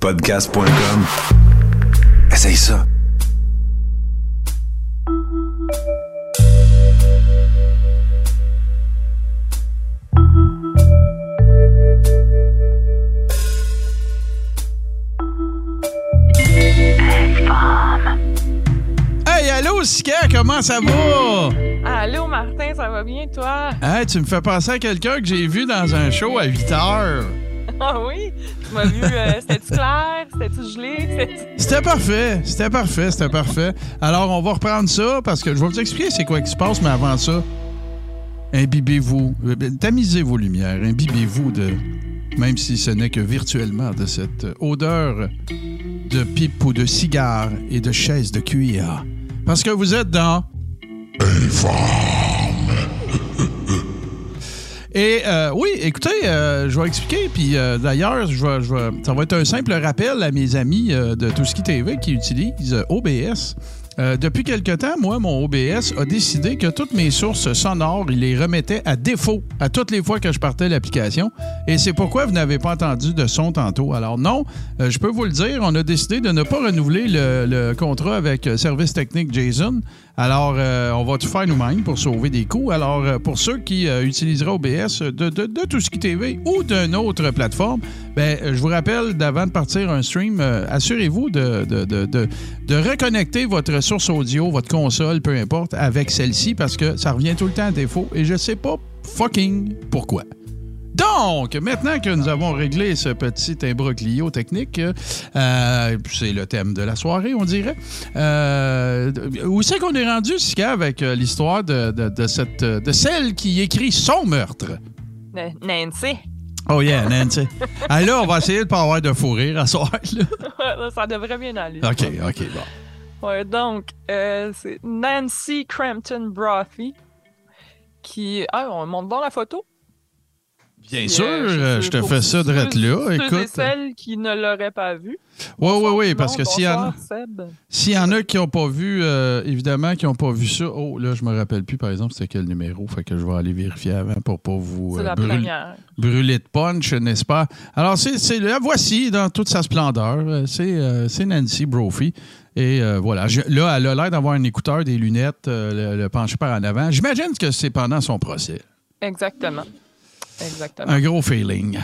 Podcast.com. Essaye ça. Hey, allô, Sika, comment ça va? Allô, Martin, ça va bien, toi? Hey, tu me fais penser à quelqu'un que j'ai vu dans un show à 8 heures. Ah oui? Tu m'as vu, euh, c'était-tu clair? C'était-tu gelé? C'était- C'était parfait, c'était parfait, c'était parfait. Alors, on va reprendre ça parce que je vais vous expliquer c'est quoi qui se passe, mais avant ça, imbibez-vous, euh, tamisez vos lumières, imbibez-vous de, même si ce n'est que virtuellement, de cette odeur de pipe ou de cigare et de chaise de cuir. Parce que vous êtes dans Et euh, oui, écoutez, euh, je vais expliquer. Puis euh, d'ailleurs, je vais, ça va être un simple rappel à mes amis de Tout Ski TV qui utilisent OBS. Depuis quelque temps, moi, mon OBS a décidé que toutes mes sources sonores, il les remettait à défaut à toutes les fois que je partais l'application. Et c'est pourquoi vous n'avez pas entendu de son tantôt. Alors non, je peux vous le dire, on a décidé de ne pas renouveler le, le contrat avec Service Technique Jason. Alors, euh, on va tout faire nous-mêmes pour sauver des coûts. Alors, euh, pour ceux qui euh, utiliseraient OBS de, de, de Tout Ski TV ou d'une autre plateforme, ben, euh, je vous rappelle, d'avant de partir un stream, assurez-vous de, de reconnecter votre source audio, votre console, peu importe, avec celle-ci parce que ça revient tout le temps à défaut et je sais pas fucking pourquoi. Donc, maintenant que nous avons réglé ce petit imbroglio technique, euh, c'est le thème de la soirée, on dirait. Euh, où c'est qu'on est rendu, Sika, avec euh, l'histoire de, de, de cette, de celle qui écrit son meurtre? Nancy. Oh yeah, Nancy. ah, là, on va essayer de pas avoir de fou rire à soir. Là. ça devrait bien aller. OK, OK, bon. Ouais, donc, euh, c'est Nancy Crampton Brothy qui. Ah, on monte dans la photo? Bien Puis, sûr, euh, euh, je te fais ça direct là. Écoute. celles qui ne l'auraient pas vu. Oui, oui, oui, parce que s'il y, en y en a qui n'ont pas vu, euh, évidemment, qui n'ont pas vu ça. Oh, là, je me rappelle plus, par exemple, c'était quel numéro. Fait que je vais aller vérifier avant pour pas vous euh, la brûler, de punch, n'est-ce pas? Alors, c'est, la voici dans toute sa splendeur. C'est, c'est Nancy Brophy. Et euh, voilà. Je- là, elle a l'air d'avoir un écouteur, des lunettes, euh, le, le penché par en avant. J'imagine que c'est pendant son procès. Exactement. Exactement. Un gros feeling.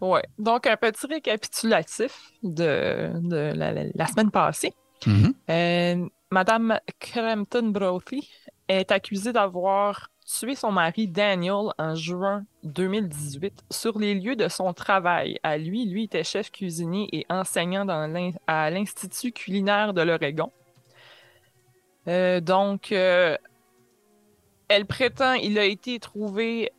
Ouais. Donc, un petit récapitulatif de, de la, la- la semaine passée. Mhm. Euh, Madame Crampton Brophy est accusée d'avoir tué son mari Daniel en juin 2018 sur les lieux de son travail. À lui, lui était chef cuisinier et enseignant dans à l'Institut culinaire de l'Oregon. Euh, donc, euh, elle prétend il a été trouvé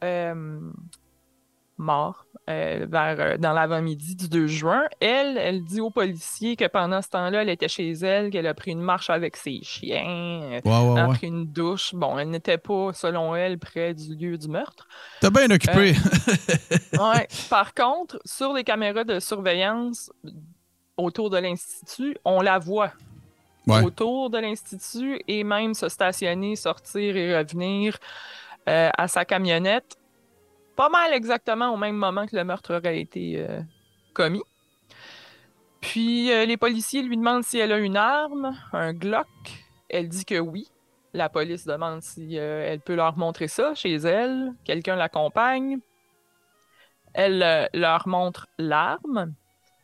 mort euh, vers, euh, dans l'avant-midi du 2 juin. Elle, elle dit aux policiers que pendant ce temps-là, elle était chez elle, qu'elle a pris une marche avec ses chiens, euh, Ouais, ouais, a ouais. pris une douche. Bon, elle n'était pas, selon elle, près du lieu du meurtre. T'as bien occupé. Ouais. Par contre, sur les caméras de surveillance autour de l'Institut, on la voit. Ouais. Autour de l'Institut et même se stationner, sortir et revenir euh, à sa camionnette. Pas mal exactement au même moment que le meurtre aurait été euh, commis. Puis euh, les policiers lui demandent si elle a une arme, un Glock. Elle dit que oui. La police demande si euh, elle peut leur montrer ça chez elle. Quelqu'un l'accompagne. Elle leur montre l'arme.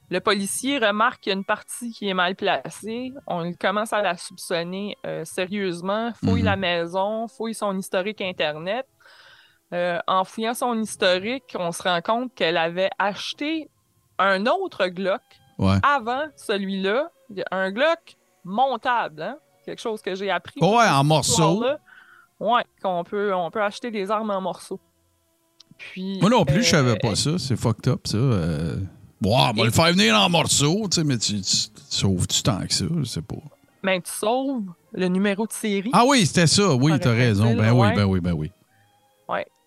Le policier remarque qu'il y a une partie qui est mal placée. On commence à la soupçonner sérieusement. Fouille Mhm. la maison, fouille son historique Internet. Euh, en fouillant son historique, on se rend compte qu'elle avait acheté un autre Glock Ouais. avant celui-là. Un Glock montable, hein? quelque chose que j'ai appris. Ouais, en morceaux. Ouais, qu'on peut, on peut acheter des armes en morceaux. Puis, Moi non plus, je euh, savais pas ça. C'est fucked up, ça. Euh... Bon, on va le faire venir en morceaux, tu sais, mais tu, tu, tu sauves-tu tant que ça? Je sais pas. Mais tu sauves le numéro de série. Ah oui, c'était ça. Oui, t'as raison. Ben oui, ouais. ben oui, ben oui.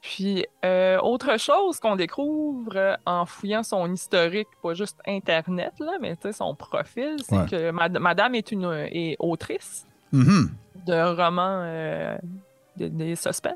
Puis, euh, autre chose qu'on découvre euh, en fouillant son historique, pas juste Internet, là, mais tu sais, son profil, c'est Ouais. que mad- madame est une est autrice Mhm. de romans euh, des, des suspens.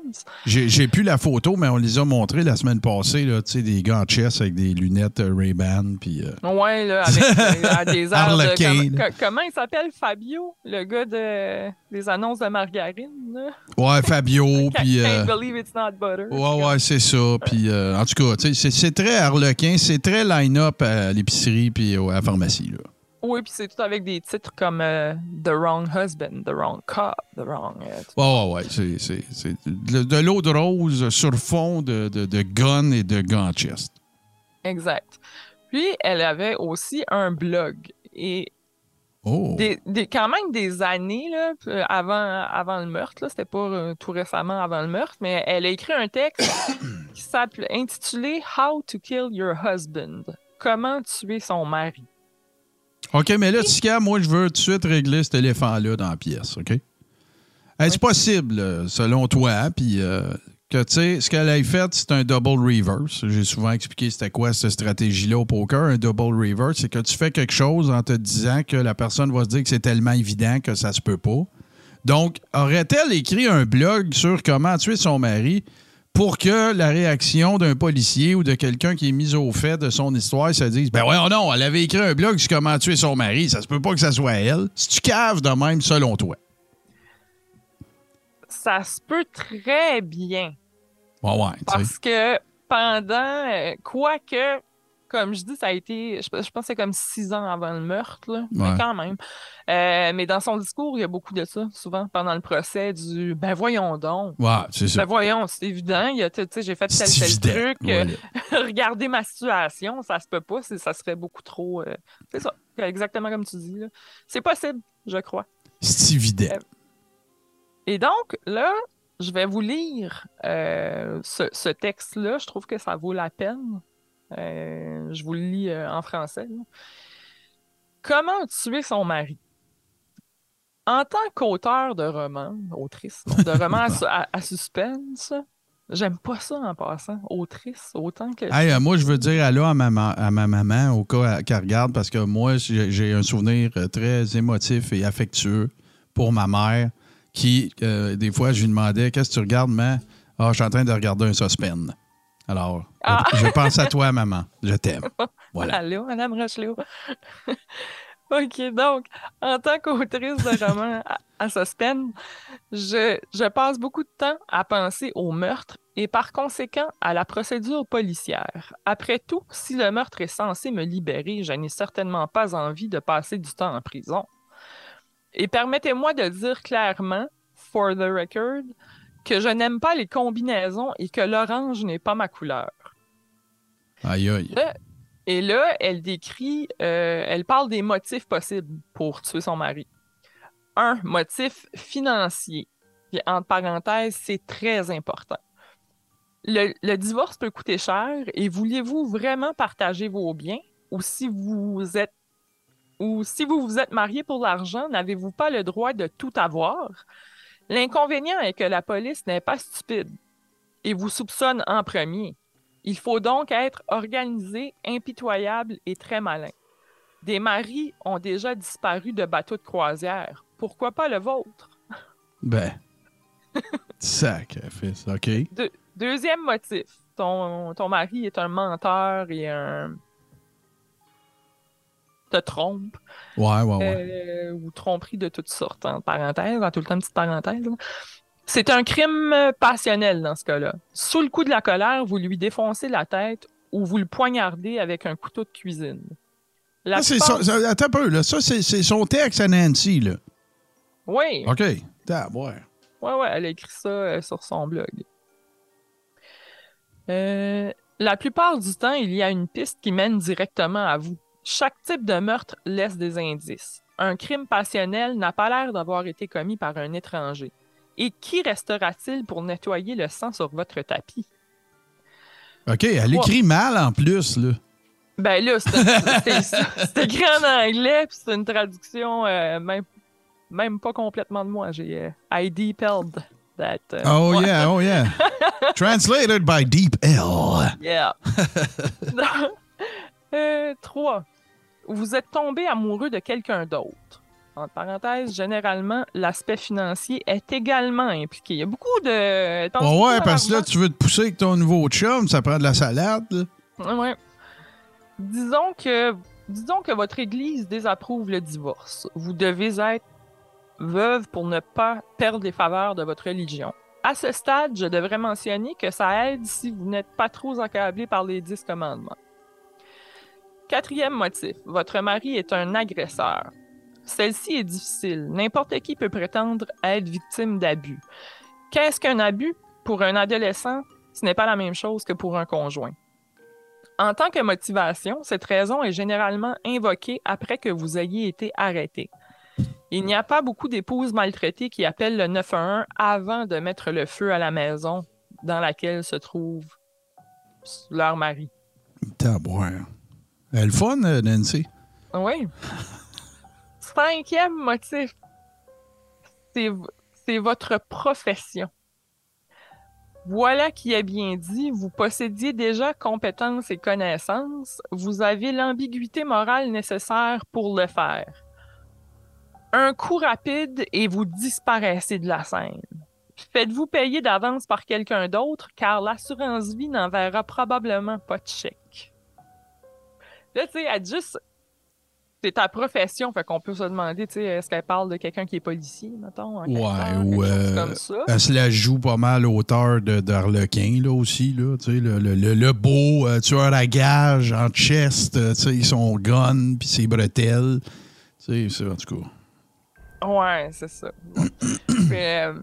J'ai plus la photo, mais on les a montrés la semaine passée, là, tu sais, des gars en chess avec des lunettes euh, Ray-Ban. Puis, euh, Ouais, là, avec euh, des airs de... Comment- il s'appelle, Fabio, le gars de, des annonces de margarine, là? ouais, Fabio, puis... euh, Can't believe it's not butter. Ouais, ouais, c'est ça. Puis, euh, en tout cas, tu sais, c'est très harlequin, c'est très line-up à l'épicerie puis au- à la pharmacie. Là. Oui, puis c'est tout avec des titres comme euh, The Wrong Husband, The Wrong Cop, The Wrong... euh, tout- Ouais. C'est, c'est- c'est de, de l'eau de rose sur fond de, de, de gun et de gants chest. Exact. Puis, elle avait aussi un blog. Et Oh. des, des- quand même des années là, avant, avant le meurtre, là, c'était pas euh, tout récemment avant le meurtre, mais elle a écrit un texte qui s'appelait intitulé How to Kill Your Husband. Comment tuer son mari. OK, mais là, Tika, moi, je veux tout de suite régler cet éléphant-là dans la pièce, OK? Est-ce possible, euh, selon toi, puis euh, que, tu sais, ce qu'elle a fait, c'est un double reverse. J'ai souvent expliqué c'était quoi cette stratégie-là au poker. Un double reverse, c'est que tu fais quelque chose en te disant que la personne va se dire que c'est tellement évident que ça se peut pas. Donc, aurait-elle écrit un blog sur comment tuer son mari? Pour que la réaction d'un policier ou de quelqu'un qui est mis au fait de son histoire se dise Ben ouais, non, elle avait écrit un blog sur comment tuer son mari, ça se peut pas que ça soit elle. Si tu caves de même, selon toi? Ça se peut très bien. Ouais, ouais. Parce que pendant, euh, quoique, comme je dis, ça a été, je, pense que c'est comme six ans avant le meurtre, là, mais quand même. Euh, mais dans son discours, il y a beaucoup de ça, souvent, pendant le procès, du ben voyons donc. Ouais, c'est ça. Ben voyons, c'est évident, il y a, tu sais, j'ai fait tel, tel truc, euh, regardez ma situation, ça se peut pas, ça serait beaucoup trop. euh, c'est ça, exactement comme tu dis. C'est possible, je crois. C'est évident. Et donc, là, je vais vous lire ce, ce texte-là. Je trouve que ça vaut la peine. Euh, je vous le lis euh, en français. Comment tuer son mari? En tant qu'auteur de romans, autrice, de romans à, su- à- à suspense, j'aime pas ça en passant. Autrice, autant que. Euh, moi, je veux dire allô à ma, à ma maman au cas qu'elle regarde parce que moi, j'ai un souvenir très émotif et affectueux pour ma mère qui, des fois, je lui demandais Qu'est-ce que tu regardes, maman Ah, je suis en train de regarder un suspense. Alors, Ah. je, pense à toi, maman. Je t'aime. Voilà. Allô, Madame Rochelot. OK, donc, en tant qu'autrice de romans à, à suspense, je, je passe beaucoup de temps à penser au meurtre et par conséquent à la procédure policière. Après tout, si le meurtre est censé me libérer, je n'ai certainement pas envie de passer du temps en prison. Et permettez-moi de dire clairement, for the record, que je n'aime pas les combinaisons et que l'orange n'est pas ma couleur. Aïe, aïe. Et là, elle décrit, euh, elle parle des motifs possibles pour tuer son mari. Un, motif financier. Puis, entre parenthèses, c'est très important. Le, le divorce peut coûter cher et vouliez-vous vraiment partager vos biens? Ou si vous êtes ou si vous vous êtes marié pour l'argent, n'avez-vous pas le droit de tout avoir? L'inconvénient est que la police n'est pas stupide et vous soupçonne en premier. Il faut donc être organisé, impitoyable et très malin. Des maris ont déjà disparu de bateaux de croisière. Pourquoi pas le vôtre? Ben. Sacrifice. OK? Deux- deuxième motif. Ton, ton mari est un menteur et un. Te trompe. Ouais, ouais, ouais. euh, ou tromperie de toutes sortes, en parenthèse, en tout le temps, petite parenthèse. C'est un crime euh, passionnel dans ce cas-là. Sous le coup de la colère, vous lui défoncez la tête ou vous le poignardez avec un couteau de cuisine. La plupart- son- attends un peu, là. Ça, c'est son texte à Nancy, là. Oui, OK. Ah, ouais. ouais, ouais, elle a écrit ça euh, sur son blog. Euh, la plupart du temps, il y a une piste qui mène directement à vous. Chaque type de meurtre laisse des indices. Un crime passionnel n'a pas l'air d'avoir été commis par un étranger. Et qui restera-t-il pour nettoyer le sang sur votre tapis? OK, elle écrit mal en plus, là. Ben là, c'est écrit en anglais, puis c'est une traduction euh, même, même pas complètement de moi. J'ai euh, I depelled that. euh, Oh, yeah, oh, yeah. Translated by Deep L. Yeah. Euh, trois. Vous êtes tombé amoureux de quelqu'un d'autre. entre parenthèses, généralement, l'aspect financier est également impliqué. Il y a beaucoup de. pense Ouais, parce que là, tu veux te pousser avec ton nouveau chum, ça prend de la salade. là. Ouais. Disons que, disons que votre église désapprouve le divorce. Vous devez être veuve pour ne pas perdre les faveurs de votre religion. À ce stade, je devrais mentionner que ça aide si vous n'êtes pas trop accablé par les dix commandements. Quatrième motif, votre mari est un agresseur. Celle-ci est difficile. N'importe qui peut prétendre être victime d'abus. Qu'est-ce qu'un abus? Pour un adolescent, ce n'est pas la même chose que pour un conjoint. En tant que motivation, cette raison est généralement invoquée après que vous ayez été arrêté. Il n'y a pas beaucoup d'épouses maltraitées qui appellent le 911 avant de mettre le feu à la maison dans laquelle se trouve leur mari. Tabouin. Elle est le fun, euh, Nancy. Oui. Cinquième motif, c'est c'est votre profession. Voilà qui est bien dit, vous possédiez déjà compétences et connaissances, vous avez l'ambiguïté morale nécessaire pour le faire. Un coup rapide et vous disparaissez de la scène. Faites-vous payer d'avance par quelqu'un d'autre car l'assurance vie n'enverra probablement pas de chèque. Là, tu sais, elle juste c'est ta profession, fait qu'on peut se demander, tu sais, est-ce qu'elle parle de quelqu'un qui est policier, mettons? Ouais, part, ou, euh, comme ça? Elle se la joue pas mal auteur d'Arlequin, là, aussi, là. Tu sais, le, le, le, le beau euh, tueur à gage en chest, euh, tu sais, son gun, puis ses bretelles. Tu sais, c'est en tout cas. Ouais, c'est ça. Mais, euh,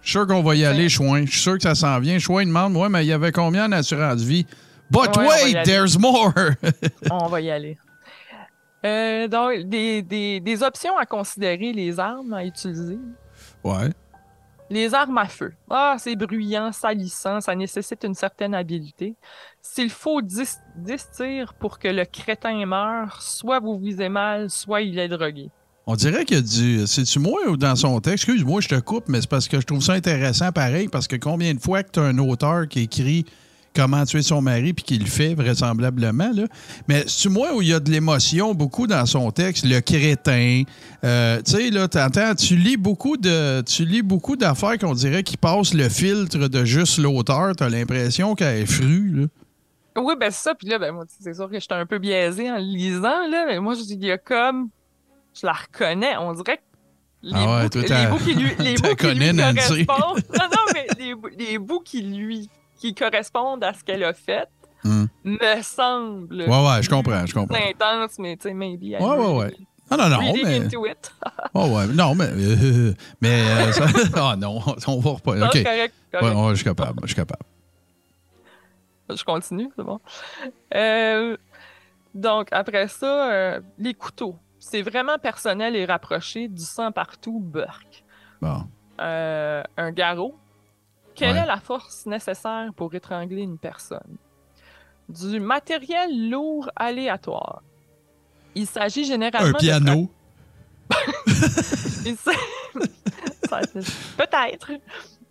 Je suis sûr qu'on va y aller, Chouin. Je suis sûr que ça s'en vient. Chouin demande, ouais, mais il y avait combien en assurance vie? But Ouais, wait, there's more! on va y aller. Euh, donc, des, des, des options à considérer, les armes à utiliser. ouais. Les armes à feu. Ah, c'est bruyant, salissant, ça nécessite une certaine habileté. S'il faut 10, 10 tirs pour que le crétin meure, soit vous visez mal, soit il est drogué. On dirait qu'il y a du. C'est-tu moi ou dans son texte? Excuse-moi, je te coupe, mais c'est parce que je trouve ça intéressant pareil, parce que combien de fois que tu as un auteur qui écrit comment tuer son mari puis qu'il le fait vraisemblablement, là. Mais c'est-tu moi où il y a de l'émotion beaucoup dans son texte, le crétin. euh, tu sais, là, t'entends, tu lis beaucoup de. Tu lis beaucoup d'affaires qu'on dirait qui passent le filtre de juste l'auteur. T'as l'impression qu'elle est frue, là. Oui, ben c'est ça. Puis là, ben moi, c'est sûr que j'étais un peu biaisé en le lisant, là. Mais moi, je dis, il y a comme... Je la reconnais. On dirait que les, Ah ouais, bouts, les qui lui, les bouts qui lui correspondent... Non, non, mais les bouts qui lui... qui correspondent à ce qu'elle a fait Hum. me semblent Ouais, ouais, je comprends, je comprends. intenses, mais tu sais, maybe... Ouais, ouais, ouais. Non, non, non, really mais. into it. Oh, ouais. Non, mais. euh, mais. euh, ça- Ah non, on va. Non, OK. c'est correct, Ouais, correct. ouais, je suis capable. Je suis capable. Je continue, c'est bon. Euh, donc, après ça, euh, les couteaux. C'est vraiment personnel et rapproché, du sang partout, burk. Bon. Euh, un garrot. Quelle Ouais. est la force nécessaire pour étrangler une personne? Du matériel lourd aléatoire. Il s'agit généralement Un piano. Peut-être.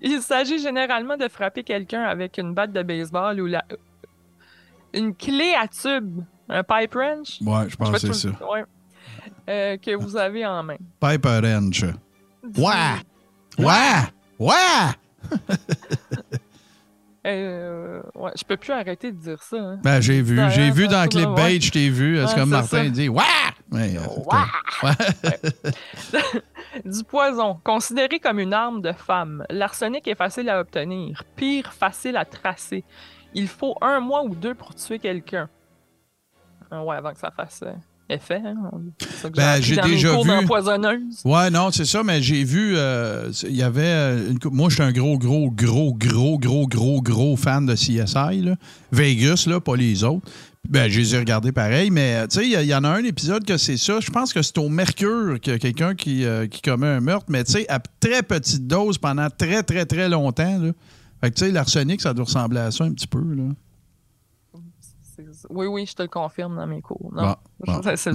Il s'agit généralement de frapper quelqu'un avec une batte de baseball ou la... une clé à tube, un pipe wrench. Ouais, je pense que c'est ça. ouais. Euh, que vous avez en main. Pipe. Du- Ouais! Ouais! Ouais! Euh, ouais, je peux plus arrêter de dire ça. hein. Ben, j'ai vu. Ouais, J'ai vu ouais, dans ouais. Clipbait, je t'ai vu. Est-ce Ouais, que c'est Martin ça. dit Ouais! Ouais, euh, Ouais. Du poison, considéré comme une arme de femme. L'arsenic est facile à obtenir. Pire, facile à tracer. Il faut un mois ou deux pour tuer quelqu'un. Ah ouais, avant que ça fasse euh, effet. Hein? C'est ça que Ben, j'ai déjà vu. Ouais, non, c'est ça, mais j'ai vu. euh, Il y avait. euh, une moi, je suis un gros, gros, gros, gros, gros, gros, gros fan de CSI. Là. Vegas, là, pas les autres. Ben, je les ai regardés pareil, mais tu sais, il y, en a un épisode que c'est ça. Je pense que c'est au Mercure qu'il y a quelqu'un qui, euh, qui commet un meurtre, mais tu sais, à très petite dose pendant très, très, très longtemps. Là. Fait que tu sais, l'arsenic, ça doit ressembler à ça un petit peu. Là. Oui, oui, je te le confirme dans mes cours. Non, Bon, bon. c'est-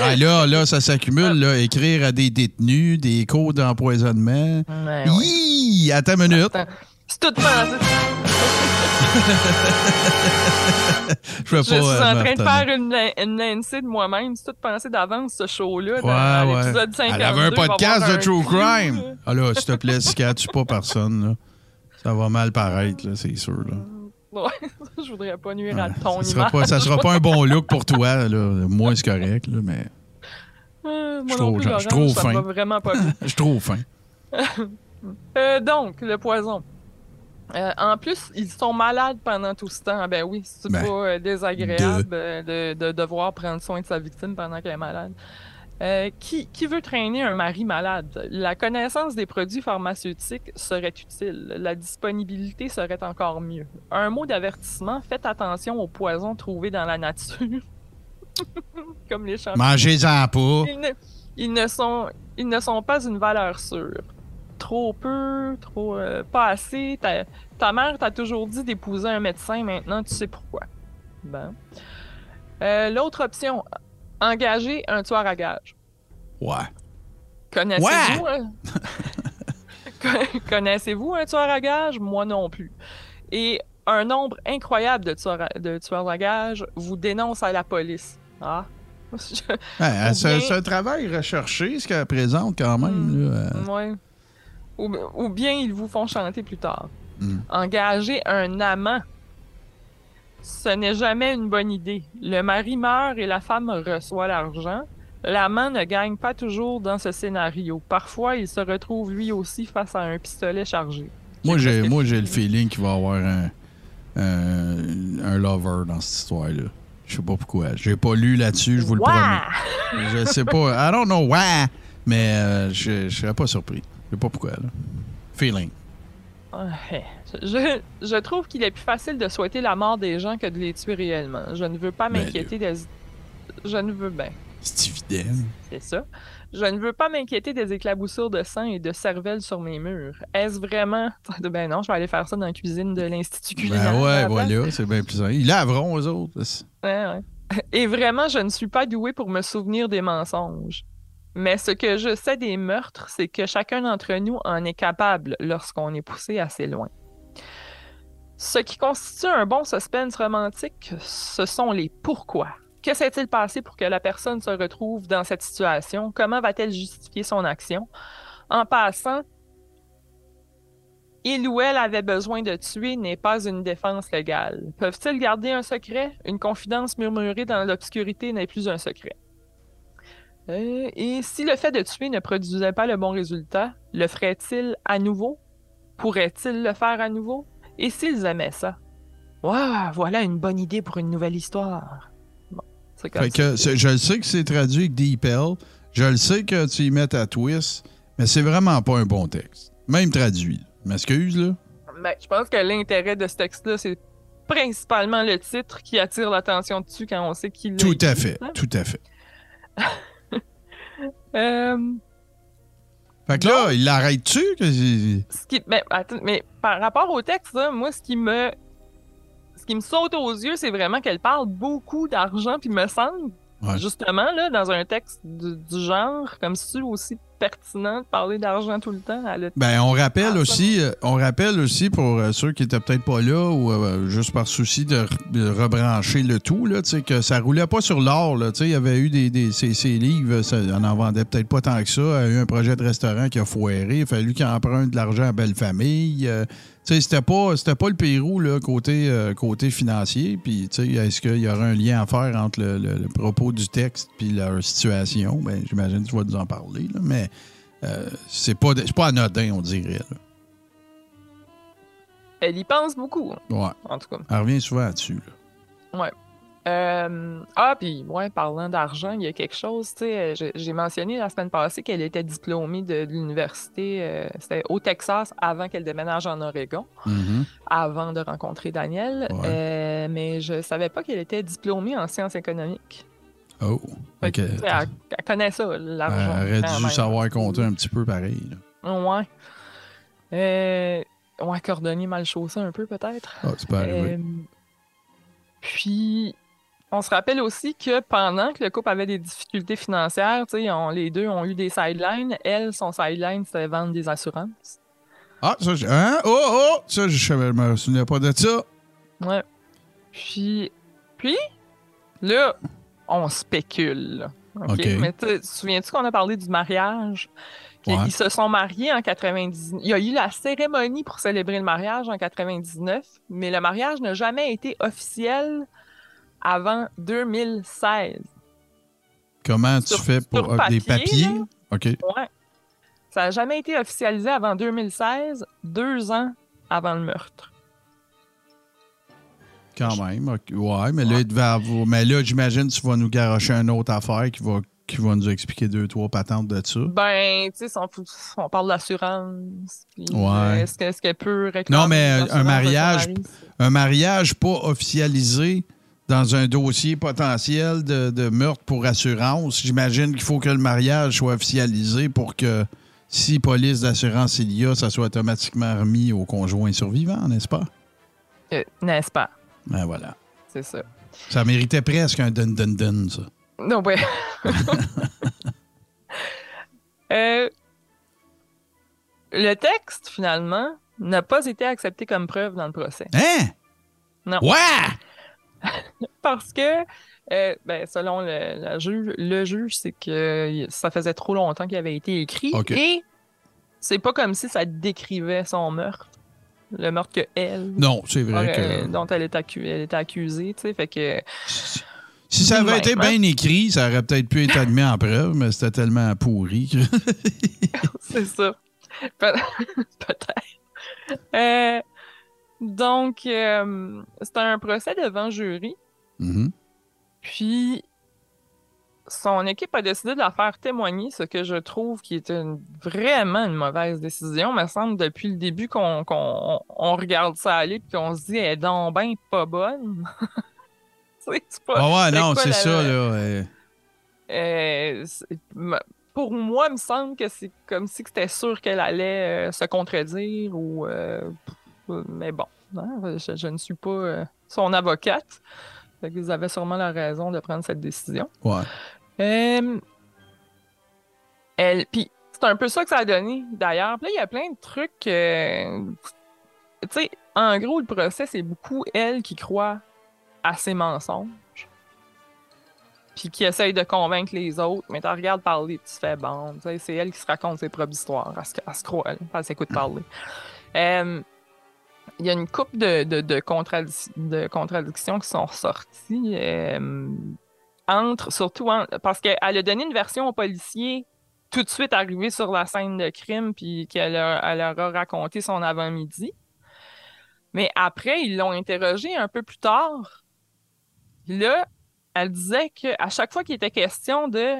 Ah, là, là, ça s'accumule. là. Écrire à des détenus, des codes d'empoisonnement. Ouais. Hi! Attends une minute. C'est tout pensé. je Je suis euh, en train de faire une, une Nancy de moi-même. C'est tout pensé d'avance, ce show-là. Ouais, ouais. l'épisode 52. Elle avait un podcast de True. Crime. Ah là, s'il te plaît, si tu pas personne, là, ça va mal paraître, là, c'est sûr. Là. Ouais, je voudrais pas nuire à ton ça, sera image. pas, ça sera pas un bon look pour toi. Là. Moi, c'est correct, là, mais Euh, Je suis moi trop- non plus, je ça me fin. vraiment pas je trop fin. Euh, donc, le poison. Euh, en plus, ils sont malades pendant tout ce temps. Ben oui, c'est Ben, pas désagréable de, de devoir prendre soin de sa victime pendant qu'elle est malade. Euh, qui, qui veut traîner un mari malade? La connaissance des produits pharmaceutiques serait utile. La disponibilité serait encore mieux. Un mot d'avertissement, faites attention aux poisons trouvés dans la nature. Comme les champignons. Mangez-en pas. Ils ne, ils ne sont, ils ne sont pas une valeur sûre. Trop peu, trop euh, pas assez. Ta, ta mère t'a toujours dit d'épouser un médecin, maintenant tu sais pourquoi. Euh, L'autre option, engager un tueur à gage. Ouais. Connaissez-vous un... Con- Connaissez-vous un tueur à gage? Moi non plus. Et un nombre incroyable de tueurs à, de tueurs à gage vous dénonce à la police. Ah. Je- Ouais, Ou c'est bien- un travail recherché, ce qu'elle présente quand même. Là. euh. Ouais. Ou, ou bien ils vous font chanter plus tard. Mm. Engager un amant. Ce n'est jamais une bonne idée. Le mari meurt et la femme reçoit l'argent. L'amant ne gagne pas toujours dans ce scénario. Parfois, il se retrouve lui aussi face à un pistolet chargé. Moi, j'ai, moi, j'ai le feeling qu'il va y avoir un, un, un lover dans cette histoire-là. Je sais pas pourquoi. J'ai pas lu là-dessus, je vous le promets. Je sais pas. I don't know why, mais euh, je, je serais pas surpris. Je sais pas pourquoi. Là. Feeling. Je, je trouve qu'il est plus facile de souhaiter la mort des gens que de les tuer réellement. Je ne veux pas Ben, m'inquiéter des... Je ne veux... Ben, C'est évident. c'est ça. Je ne veux pas m'inquiéter des éclaboussures de sang et de cervelle sur mes murs. Est-ce vraiment... Ben non, je vais aller faire ça dans la cuisine de l'Institut culinaire. Ben ouais, voilà, c'est bien plus simple. Ils laveront, eux autres. Ouais, ouais. Et vraiment, je ne suis pas doué pour me souvenir des mensonges. Mais ce que je sais des meurtres, c'est que chacun d'entre nous en est capable lorsqu'on est poussé assez loin. Ce qui constitue un bon suspense romantique, ce sont les pourquoi. Que s'est-il passé pour que la personne se retrouve dans cette situation? Comment va-t-elle justifier son action? En passant, il ou elle avait besoin de tuer n'est pas une défense légale. Peuvent-ils garder un secret? Une confidence murmurée dans l'obscurité n'est plus un secret. Euh, et si le fait de tuer ne produisait pas le bon résultat, le ferait-il à nouveau? Pourrait-il le faire à nouveau? Et s'ils aimaient ça? Waouh, voilà une bonne idée pour une nouvelle histoire. Bon, c'est comme Fait ça. que je le sais que c'est traduit avec Deep Hell. Je le sais que tu y mets ta twist, mais c'est vraiment pas un bon texte. Même traduit. M'excuse, là. Ben, je pense que l'intérêt de ce texte-là, c'est principalement le titre qui attire l'attention dessus quand on sait qu'il Tout à fait. hein? Tout à fait. Euh, Fait que là, il l'arrête-tu? ce qui, ben, attends, mais par rapport au texte, là, moi, ce qui me, ce qui me saute aux yeux, c'est vraiment qu'elle parle beaucoup d'argent, puis me semble, Ouais. justement, là, dans un texte du, du genre, comme si aussi pertinent de parler d'argent tout le temps. A- Ben, on rappelle Ah, aussi, euh, on rappelle aussi pour euh, ceux qui étaient peut-être pas là ou euh, juste par souci de, re- de rebrancher le tout, là, que ça roulait pas sur l'or. Il y avait eu des, des ces, ces livres, ça, on en vendait peut-être pas tant que ça. Il y a eu un projet de restaurant qui a foiré. Il a fallu qu'il emprunte de l'argent à Belle Famille. Tu sais, c'était pas, c'était pas le Pérou là, côté, euh, côté financier. Puis, est-ce qu'il y aura un lien à faire entre le, le- le propos du texte puis leur situation? Ben, j'imagine que tu vas nous en parler. là, mais euh, c'est pas, pas anodin, on dirait. là. Elle y pense beaucoup, hein, Ouais. en tout cas. Elle revient souvent là-dessus. là. Euh, ah, puis, ouais, parlant d'argent, il y a quelque chose, tu sais, euh, j'ai- mentionné la semaine passée qu'elle était diplômée de, de l'université, euh, c'était au Texas avant qu'elle déménage en Oregon, Mhm. avant de rencontrer Daniel, Ouais. Euh, mais je savais pas qu'elle était diplômée en sciences économiques. Oh. Fait Ok. elle, elle connaît ça, Elle l'argent. aurait quand dû savoir compter un petit peu pareil. là. Ouais. Ouais, cordonnier mal chaussé un peu, peut-être. Ah, c'est pas puis, on se rappelle aussi que pendant que le couple avait des difficultés financières, on- les deux ont eu des sidelines. Elle, son sideline, c'était vendre des assurances. Ah, ça, je- hein? Oh, oh! Ça, je me souvenais pas de ça. Ouais. Puis, puis, là, on spécule. là. OK? OK. Mais tu te souviens-tu qu'on a parlé du mariage? Ouais. Ils se sont mariés en 99. Il y a eu la cérémonie pour célébrer le mariage en 99, mais le mariage n'a jamais été officiel avant 2016. Comment tu Sur- fais pour des papier, papiers? OK. Ouais. Ça n'a jamais été officialisé avant 2016, deux ans avant le meurtre. Quand même. ok. Ouais, mais là, il devait avoir- mais là, j'imagine que tu vas nous garocher une autre affaire qui va, qui va nous expliquer deux, trois patentes de ça. Ben, tu sais, on, on parle d'assurance. Ouais. euh, Est-ce que- est-ce qu'elle peut réclamer Non, mais, un mariage- mari? Un mariage pas officialisé dans un dossier potentiel de, de meurtre pour assurance, j'imagine qu'il faut que le mariage soit officialisé pour que si police d'assurance il y a, ça soit automatiquement remis au conjoint survivant, n'est-ce pas? Euh, N'est-ce pas? Ben voilà. C'est ça. Ça méritait presque un dun dun dun, ça. Non, ouais. Euh, le texte, finalement, n'a pas été accepté comme preuve dans le procès. Hein? Non. Ouais! Parce que, euh, ben, selon le, la juge, le juge, c'est que ça faisait trop longtemps qu'il avait été écrit. Et c'est pas comme si ça décrivait son meurtre. Le meurtre que elle, Non, c'est vrai aurait- que. dont elle est, accu- elle était accusée, tu sais. Fait que, Si ça avait été hein? bien écrit, ça aurait peut-être pu être admis en preuve, mais c'était tellement pourri que. c'est ça. Pe- Peut-être. Euh, donc, euh, c'était un procès devant jury. Mhm. Puis, son équipe a décidé de la faire témoigner, ce que je trouve qui est une- vraiment une mauvaise décision. me semble depuis le début qu'on on regarde ça aller puis qu'on se dit, elle est donc ben pas bonne. C'est pas- Ah ouais, non, c'est ça, là. euh, Euh, pour moi, il me semble que c'est comme si c'était sûr qu'elle allait euh, se contredire ou. euh, mais bon, hein, je, je ne suis pas euh, son avocate. Fait que vous avez sûrement la raison de prendre cette décision. Ouais. Euh, elle, puis c'est un peu ça que ça a donné d'ailleurs. Puis là, il y a plein de trucs. euh, tu sais, en gros, le procès, c'est beaucoup elle qui croit à ses mensonges. Puis qui essaye de convaincre les autres. Mais tu regardes parler, tu fais bon. C'est elle qui se raconte ses propres histoires. Elle se, elle se croit, elle, elle s'écoute parler. Euh, il y a une couple de, de, de, contradi- de contradictions qui sont ressorties. euh, entre, surtout parce qu'elle a donné une version aux policiers tout de suite arrivé sur la scène de crime, puis qu'elle leur a raconté son avant-midi. Mais après, ils l'ont interrogée un peu plus tard. Là, elle disait qu'à chaque fois qu'il était question de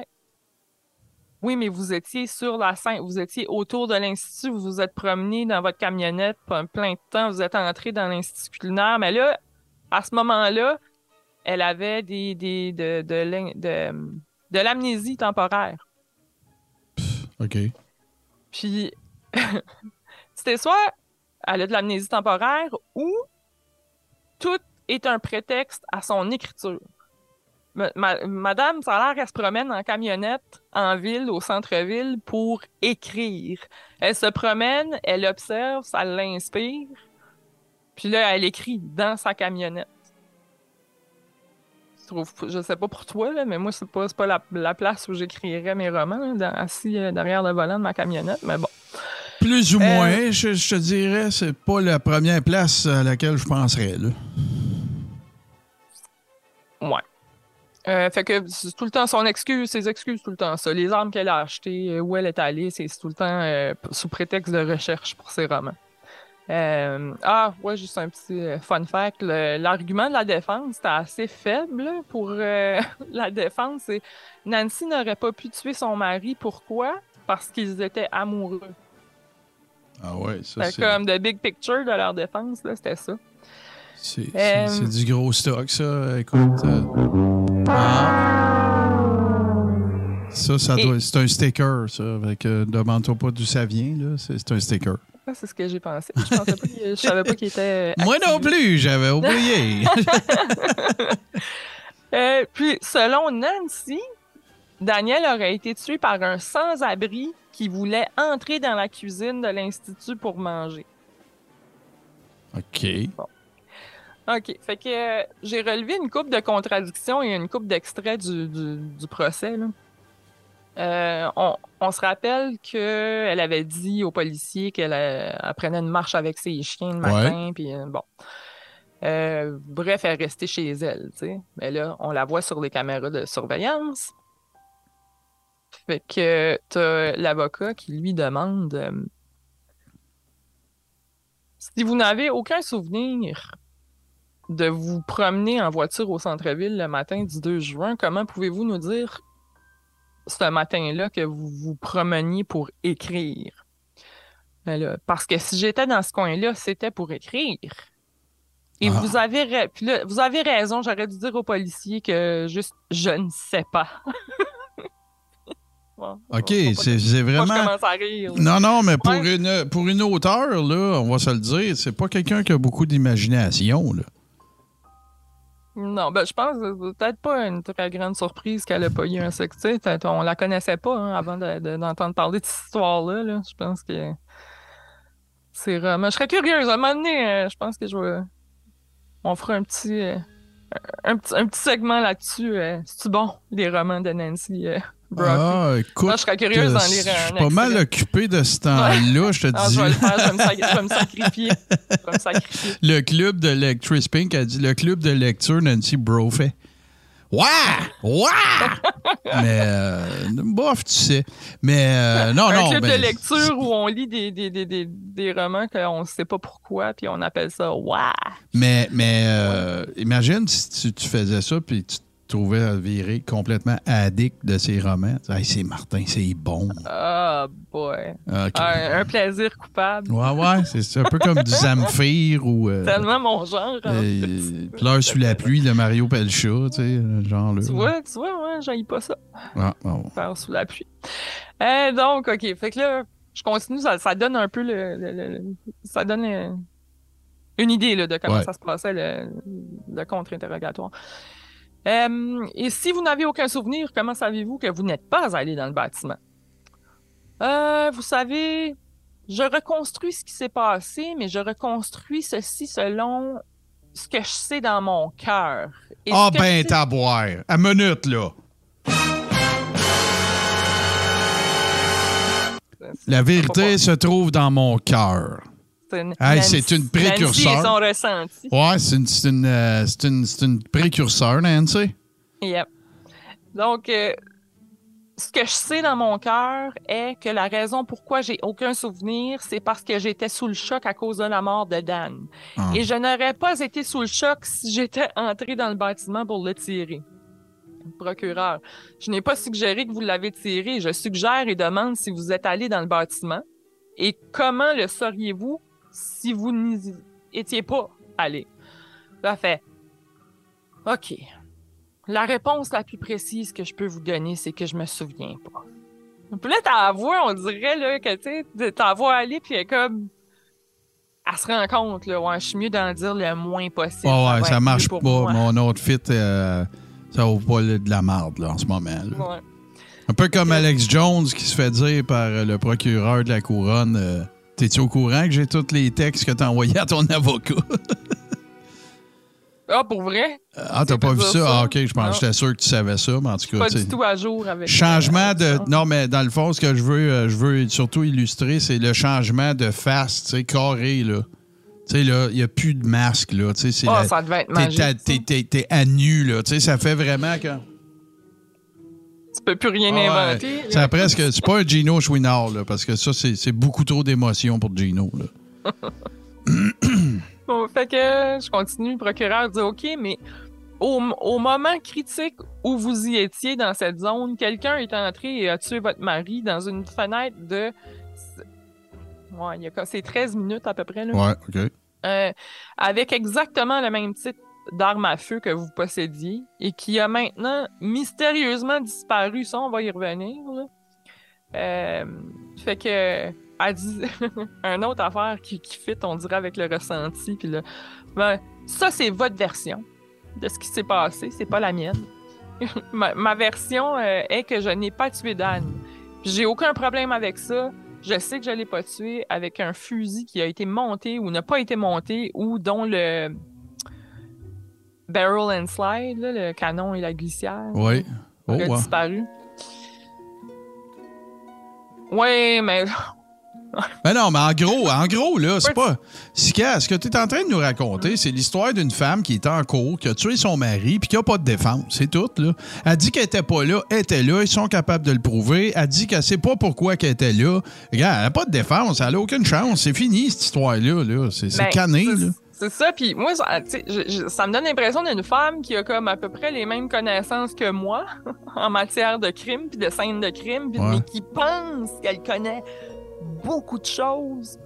oui, mais vous étiez sur la scène, vous étiez autour de l'Institut, vous vous êtes promené dans votre camionnette pe- plein de temps, vous êtes entré dans l'Institut culinaire. Mais là, à ce moment-là, elle avait des, des, de, de, l'in- de, de l'amnésie temporaire. OK. Puis, c'était soit elle a de l'amnésie temporaire ou tout est un prétexte à son écriture. Ma- ma- madame, ça a l'air qu'elle se promène en camionnette en ville, au centre-ville, pour écrire. Elle se promène, elle observe, ça l'inspire. Puis là, elle écrit dans sa camionnette. Je, trouve, je sais pas pour toi, là, mais moi, c'est pas, pas la, la place où j'écrirais mes romans, là, assis euh, derrière le volant de ma camionnette, mais bon. Plus ou Euh, moins, je, je te dirais, c'est pas la première place à laquelle je penserais, là. Ouais. Euh, fait que c'est tout le temps son excuse, ses excuses tout le temps ça. Les armes qu'elle a achetées, euh, où elle est allée, c'est tout le temps euh, sous prétexte de recherche pour ses romans. Euh, ah, ouais, juste un petit fun fact. L'argument de la défense, c'était assez faible pour la défense. C'est Nancy n'aurait pas pu tuer son mari. Pourquoi? Parce qu'ils étaient amoureux. Ah ouais, ça, c'est... comme the big picture de leur défense, c'était ça. C'est Euh, c'est- du gros stock, ça. Écoute. euh, ah. Ça, ça Et- doit. C'est un sticker, ça. Que demande-toi pas d'où ça vient, là. C'est un sticker. C'est ce que j'ai pensé. Je pensais pas qu'il- je savais pas qu'il était. euh, Moi non plus, j'avais oublié. Euh, puis, selon Nancy, Daniel aurait été tué par un sans-abri qui voulait entrer dans la cuisine de l'Institut pour manger. OK. OK. Fait que euh, j'ai relevé une coupe de contradictions et une coupe d'extraits du, du, du procès. Là. Euh, on, on se rappelle qu'elle avait dit aux policiers qu'elle euh, prenait une marche avec ses chiens le matin. Puis euh, bon. Bref, elle restait chez elle. tu sais. Mais là, on la voit sur les caméras de surveillance. Fait que t'as l'avocat qui lui demande si vous n'avez aucun souvenir de vous promener en voiture au centre-ville le matin du 2 juin, comment pouvez-vous nous dire ce matin-là que vous vous promeniez pour écrire? Ben là, parce que si j'étais dans ce coin-là, c'était pour écrire. Et Ah. vous avez ra- puis là, vous avez raison, j'aurais dû dire aux policiers que juste je ne sais pas. Bon, OK, c'est Moi, je vraiment. commence à rire. Non, non, mais pour, Ouais. une, pour une auteure, là, on va se le dire, c'est pas quelqu'un qui a beaucoup d'imagination. là. Non, ben je pense que c'est peut-être pas une très grande surprise qu'elle a pas eu un succès. On la connaissait pas hein, avant de- de- d'entendre parler de cette histoire-là. là. Je pense que c'est vraiment. Je serais curieuse. À un moment donné, euh, je pense que je vais. On fera un petit, euh, un petit, un petit segment là-dessus. euh, C'est-tu bon, les romans de Nancy Ah, écoute. Moi, je serais curieuse d'en lire Je un suis pas mal occupé de ce temps-là, je te Ah, dis. je vais le faire, je vais me, je vais me sacrifier. Je vais me sacrifier. Le club de lecture, Pink a dit le club de lecture Nancy Brophy. Ouais! Ouais! Mais, euh, bof, tu sais. Mais, euh, non, un non. club ben, de lecture où on lit des, des, des, des, des romans qu'on ne sait pas pourquoi, puis on appelle ça Ouah! Mais, mais euh, imagine si tu, tu faisais ça puis tu trouvais viré complètement addict de ces romans. Hey, c'est Martin, c'est bon. Ah, boy. OK. Un, un plaisir coupable. Ouais, ouais, c'est un peu comme du Zamfir ou euh, Tellement mon genre. en euh, plus. Pleurs sous la pluie de Mario Pelcha, tu sais, genre là. Tu vois, tu vois, ouais, j'aille pas ça. Ah, bon. Faire sous la pluie. Euh, donc, OK. Fait que là, je continue. Ça, ça donne un peu le. le- le- le- ça donne une idée là, de comment Ouais. ça se passait, le, le contre-interrogatoire. Euh, et si vous n'avez aucun souvenir, comment savez-vous que vous n'êtes pas allé dans le bâtiment? Euh, vous savez, je reconstruis ce qui s'est passé, mais je reconstruis ceci selon ce que je sais dans mon cœur. Ah, je ben, t'as à boire. À minute, là. La vérité se trouve dans mon cœur. C'est une, Hey, Nancy- c'est une précurseur. Nancy et son ressenti. Ouais, c'est une, c'est une, euh, c'est une, c'est une précurseur, Nancy. Yep. Donc, euh, ce que je sais dans mon cœur est que la raison pourquoi j'ai aucun souvenir, c'est parce que j'étais sous le choc à cause de la mort de Dan. Ah. Et je n'aurais pas été sous le choc si j'étais entré dans le bâtiment pour le tirer. Procureur, je n'ai pas suggéré que vous l'avez tiré. Je suggère et demande si vous êtes allé dans le bâtiment. Et comment le sauriez-vous si vous n'y étiez pas allé? Ça fait. OK. La réponse la plus précise que je peux vous donner, c'est que je me souviens pas. Puis là, ta voix, on dirait là, que tu ta voix aller, puis elle comme. Elle se rend compte, là. Ouais, je suis mieux d'en dire le moins possible. Va ouais, ça mieux marche pas. moi. Mon autre fit, euh, ça vaut pas de la marde, là, en ce moment. là. Ouais. Un peu comme Alex Jones qui se fait dire par le procureur de la couronne euh, T'es-tu au courant que j'ai tous les textes que t'as envoyés à ton avocat? Ah, pour vrai? ah, t'as pas vu ça? ça? Ah, ok, je pense j'étais sûr que tu savais ça, mais en tout cas. Pas du tout à jour avec. Changement de. Non, mais dans le fond, ce que je veux, euh, je veux surtout illustrer, c'est le changement de face, tu sais, carré, là. Tu sais, là, il n'y a plus de masque, là. Tu sais, c'est Ah, la- ça devait être magique. t'es à nu, là. Tu sais, ça fait vraiment que. Tu peux plus rien Ah inventer. C'est presque. C'est pas un Gino Chouinard, là, parce que ça, c'est beaucoup trop d'émotions pour Gino, là. Bon, fait que je continue. Le procureur dit OK, mais au, au moment critique où vous y étiez dans cette zone, quelqu'un est entré et a tué votre mari dans une fenêtre de. Ouais, c'est 13 minutes à peu près. Là. Ouais, OK. Euh, avec exactement le même type d'arme à feu que vous possédiez et qui a maintenant mystérieusement disparu. Ça, on va y revenir. Euh, fait que dit une autre affaire qui, qui fit, on dirait, avec le ressenti. Puis ben, ça, c'est votre version de ce qui s'est passé, c'est pas la mienne. ma, version euh, est que je n'ai pas tué Dan. J'ai aucun problème avec ça. Je sais que je l'ai pas tué avec un fusil qui a été monté ou n'a pas été monté ou dont le Barrel and Slide, là, le canon et la glissière, Oui. Oh, ouais. disparu. Ouais, mais Ben non, mais en gros, en gros, là, c'est pas. Ce que tu es en train de nous raconter, c'est l'histoire d'une femme qui est en cours, qui a tué son mari, puis qui a pas de défense. C'est tout, là. Elle dit qu'elle était pas là, elle était là, ils sont capables de le prouver. Elle dit qu'elle sait pas pourquoi qu'elle était là. Regarde, elle a pas de défense, elle a aucune chance. C'est fini, cette histoire-là, là. C'est c'est Ben, cané, là. C'est ça, puis moi, ça, je- je- ça me donne l'impression d'une femme qui a comme à peu près les mêmes connaissances que moi en matière de crime, puis de scènes de crime, Ouais. mais qui pense qu'elle connaît beaucoup de choses,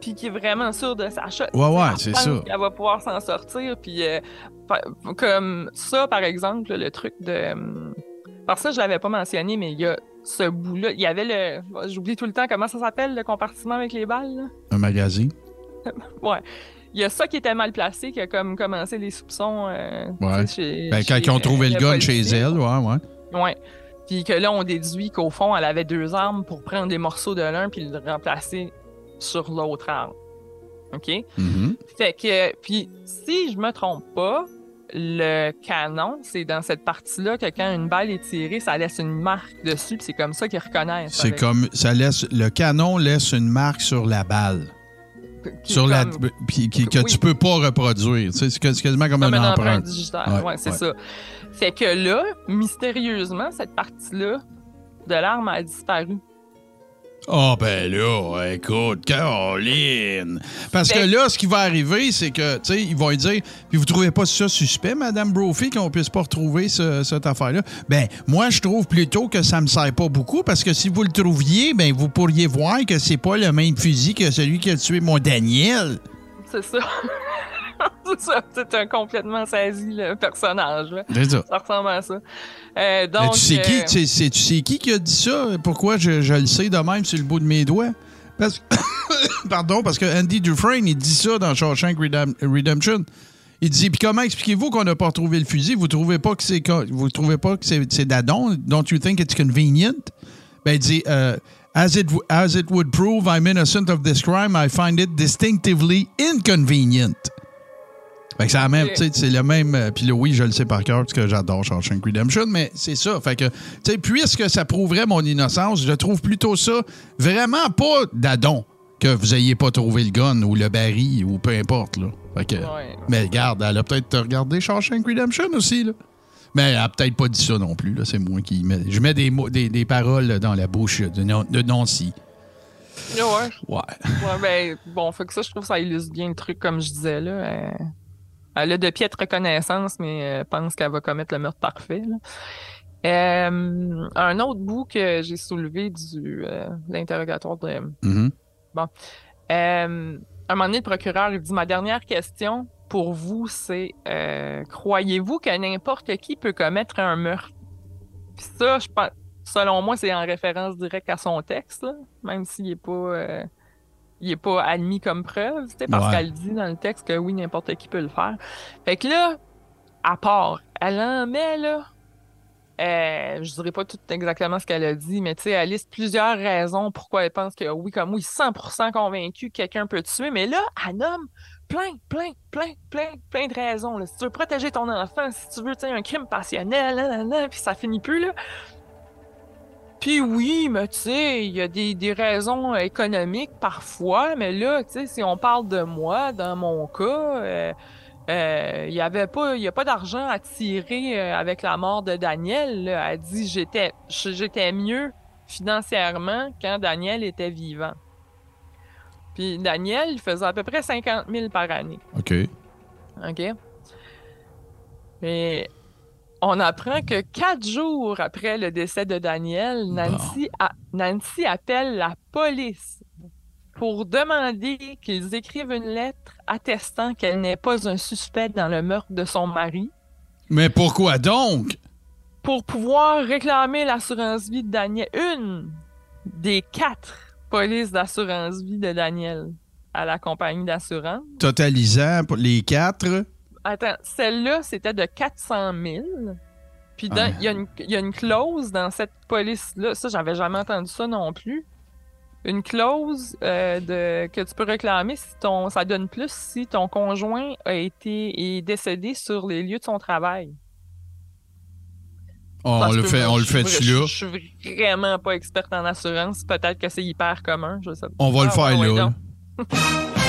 puis qui est vraiment sûre de sa chose. Ouais, ouais, Elle c'est ça. qu'elle va pouvoir s'en sortir, puis euh, comme ça, par exemple, le truc de... hum, Par ça, je l'avais pas mentionné, mais il y a ce bout-là, il y avait le... J'oublie tout le temps comment ça s'appelle, le compartiment avec les balles, là? Un magazine. Ouais. Il y a ça qui était mal placé, qui a comme commencé les soupçons. euh, Ouais. chez- Ben, quand chez, ils ont trouvé euh, le gun chez elle, ouais, ouais. Ouais. Puis que là, on déduit qu'au fond, elle avait deux armes pour prendre des morceaux de l'un puis le remplacer sur l'autre arme. OK? Mhm. Fait que, puis si je me trompe pas, le canon, c'est dans cette partie-là que quand une balle est tirée, ça laisse une marque dessus, puis c'est comme ça qu'ils reconnaissent. C'est comme. ça laisse Le canon laisse une marque sur la balle. Sur la, comme- puis qui- que Oui. tu peux pas reproduire. Tu sais, C'est quasiment comme, Comme un une empreinte empreinte. digitale. Ouais, Ouais, c'est ouais. ça. Fait que là, mystérieusement, cette partie-là de l'arme a disparu. Ah, ben là, écoute, Caroline. Parce que Ben- là, ce qui va arriver, c'est que, tu sais, ils vont lui dire, puis vous trouvez pas ça suspect, Madame Brophy, qu'on puisse pas retrouver ce- cette affaire-là? Ben, moi, je trouve plutôt que ça me sert pas beaucoup, parce que si vous le trouviez, ben, vous pourriez voir que c'est pas le même fusil que celui qui a tué mon Daniel. C'est ça. c'est un complètement saisi, le personnage. là. Ça. Ressemble à ça. Euh, Mais donc, tu sais qui, euh, tu sais- c'est- tu sais qui qui a dit ça? Pourquoi je, je le sais de même sur le bout de mes doigts? Parce, pardon, parce que Andy Dufresne, il dit ça dans Shawshank Redem- Redemption. Il dit, puis comment expliquez-vous qu'on n'a pas retrouvé le fusil? Vous trouvez pas que c'est vous trouvez pas que c'est d'adon? Don't you think it's convenient? Ben, il dit, euh, as, it, as it would prove I'm innocent of this crime, I find it distinctively inconvenient. Fait que c'est la même, tu sais, c'est le même. euh, Puis oui, je le sais par cœur parce que j'adore Shawshank Redemption, mais c'est ça. Fait que, tu sais, puisque ça prouverait mon innocence, je trouve plutôt ça vraiment pas d'adon que vous ayez pas trouvé le gun ou le baril ou peu importe, là. Fait que, Ouais. mais regarde, elle a peut-être regardé Shawshank Redemption aussi, là. Mais elle a peut-être pas dit ça non plus, là. C'est moi qui mets. Je mets des, mots, des, des paroles dans la bouche de, Non- de Nancy. Ouais, ouais. Ouais. Ouais, ben, bon, fait que ça, je trouve que ça illustre bien le truc, comme je disais, là. Euh, elle a de piètres reconnaissances, mais euh, pense qu'elle va commettre le meurtre parfait, là. Euh, un autre bout que j'ai soulevé du euh, l'interrogatoire de... Mhm. Euh, un moment donné, le procureur il dit Ma dernière question pour vous, c'est croyez-vous que n'importe qui peut commettre un meurtre Puis ça, je pense, selon moi, c'est en référence directe à son texte, là, même s'il n'est pas, il est pas admis comme preuve, parce Ouais. qu'elle dit dans le texte que oui, n'importe qui peut le faire. Fait que là, à part, elle en met là. Euh, je dirais pas tout exactement ce qu'elle a dit, mais tu sais, elle liste plusieurs raisons pourquoi elle pense que oui, comme oui, 100% convaincue que quelqu'un peut tuer, mais là, elle nomme plein, plein, plein, plein, plein de raisons. là. Si tu veux protéger ton enfant, si tu veux, tu sais, un crime passionnel, là, là, là, puis ça finit plus, là. Puis oui, mais tu sais, il y a des, des raisons économiques parfois, mais là, tu sais, si on parle de moi, dans mon cas, euh, euh, il y avait pas, il y a pas d'argent à tirer euh, avec la mort de Daniel. là. Elle dit j'étais, j'étais mieux financièrement quand Daniel était vivant. Puis Daniel, il faisait à peu près 50 000 par année. OK. OK? Et on apprend que quatre jours après le décès de Daniel, Nancy, a- Nancy appelle la police pour demander qu'ils écrivent une lettre attestant qu'elle n'est pas un suspect dans le meurtre de son mari Mais pourquoi donc? pour pouvoir réclamer l'assurance vie de Daniel. Une des quatre polices d'assurance vie de Daniel à la compagnie d'assurance. Totalisant pour les quatre? Attends, celle-là, c'était de 400 000. Puis Ah. il y, a une- il y a une clause dans cette police-là. Ça, j'avais jamais entendu ça non plus. une clause euh, de, que tu peux réclamer si ton, ça donne plus si ton conjoint a été est décédé sur les lieux de son travail. Oh, on, le fait, on le fait je, dessus là. Je, suis vraiment pas experte en assurance. Peut-être que c'est hyper commun. Je sais pas. On va le Ah, faire ouais, ouais, là.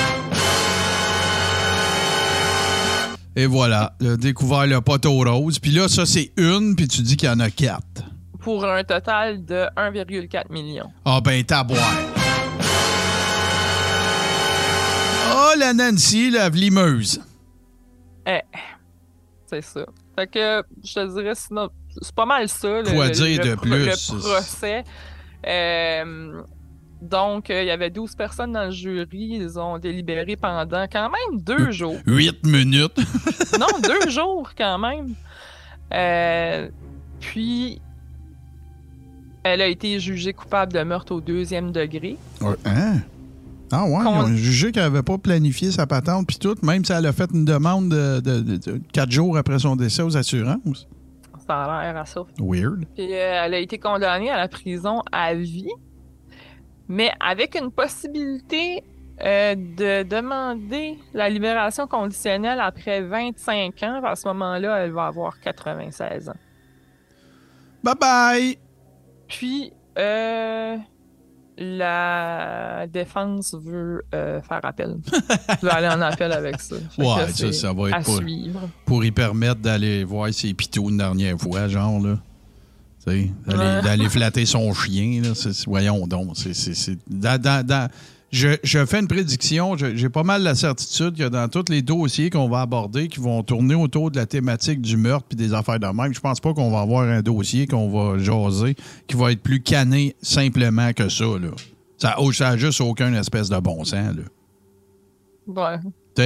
Et voilà, le découvert le poteau rose. Puis là, ça, c'est une, puis tu dis qu'il y en a quatre. Pour un total de 1,4 million. Ah ben, boire. Oh, la Nancy, la vlimeuse. Eh, c'est ça. Fait que je te dirais, sinon, c'est pas mal ça. Quoi le- dire le de plus? Le procès. Euh, donc, euh, il y avait 12 personnes dans le jury. Ils ont délibéré pendant quand même deux jours. Huit minutes. non, deux jours quand même. Euh, puis, elle a été jugée coupable de meurtre au deuxième degré. Ouais, Hein? Ah ouais, Qu'on- ils ont jugé qu'elle n'avait pas planifié sa patente puis tout, même si elle a fait une demande de, de- de- de quatre jours après son décès aux assurances. Ça a l'air à ça. Weird. Puis euh, elle a été condamnée à la prison à vie, mais avec une possibilité euh, de demander la libération conditionnelle après 25 ans. À ce moment-là, elle va avoir 96 ans. Bye bye! Puis, euh, la défense veut euh, faire appel. veut aller en appel avec ça. Fait Ouais, ça, ça va être à pour, suivre. pour y permettre d'aller voir ses pitous une dernière fois, genre, là. D'aller flatter son chien, là. Voyons donc. c'est- je, je fais une prédiction. J'ai pas mal la certitude que dans tous les dossiers qu'on va aborder qui vont tourner autour de la thématique du meurtre puis des affaires de même, je pense pas qu'on va avoir un dossier qu'on va jaser qui va être plus canné simplement que ça, là. Ça n'a ça juste aucun espèce de bon sens, là. Ouais.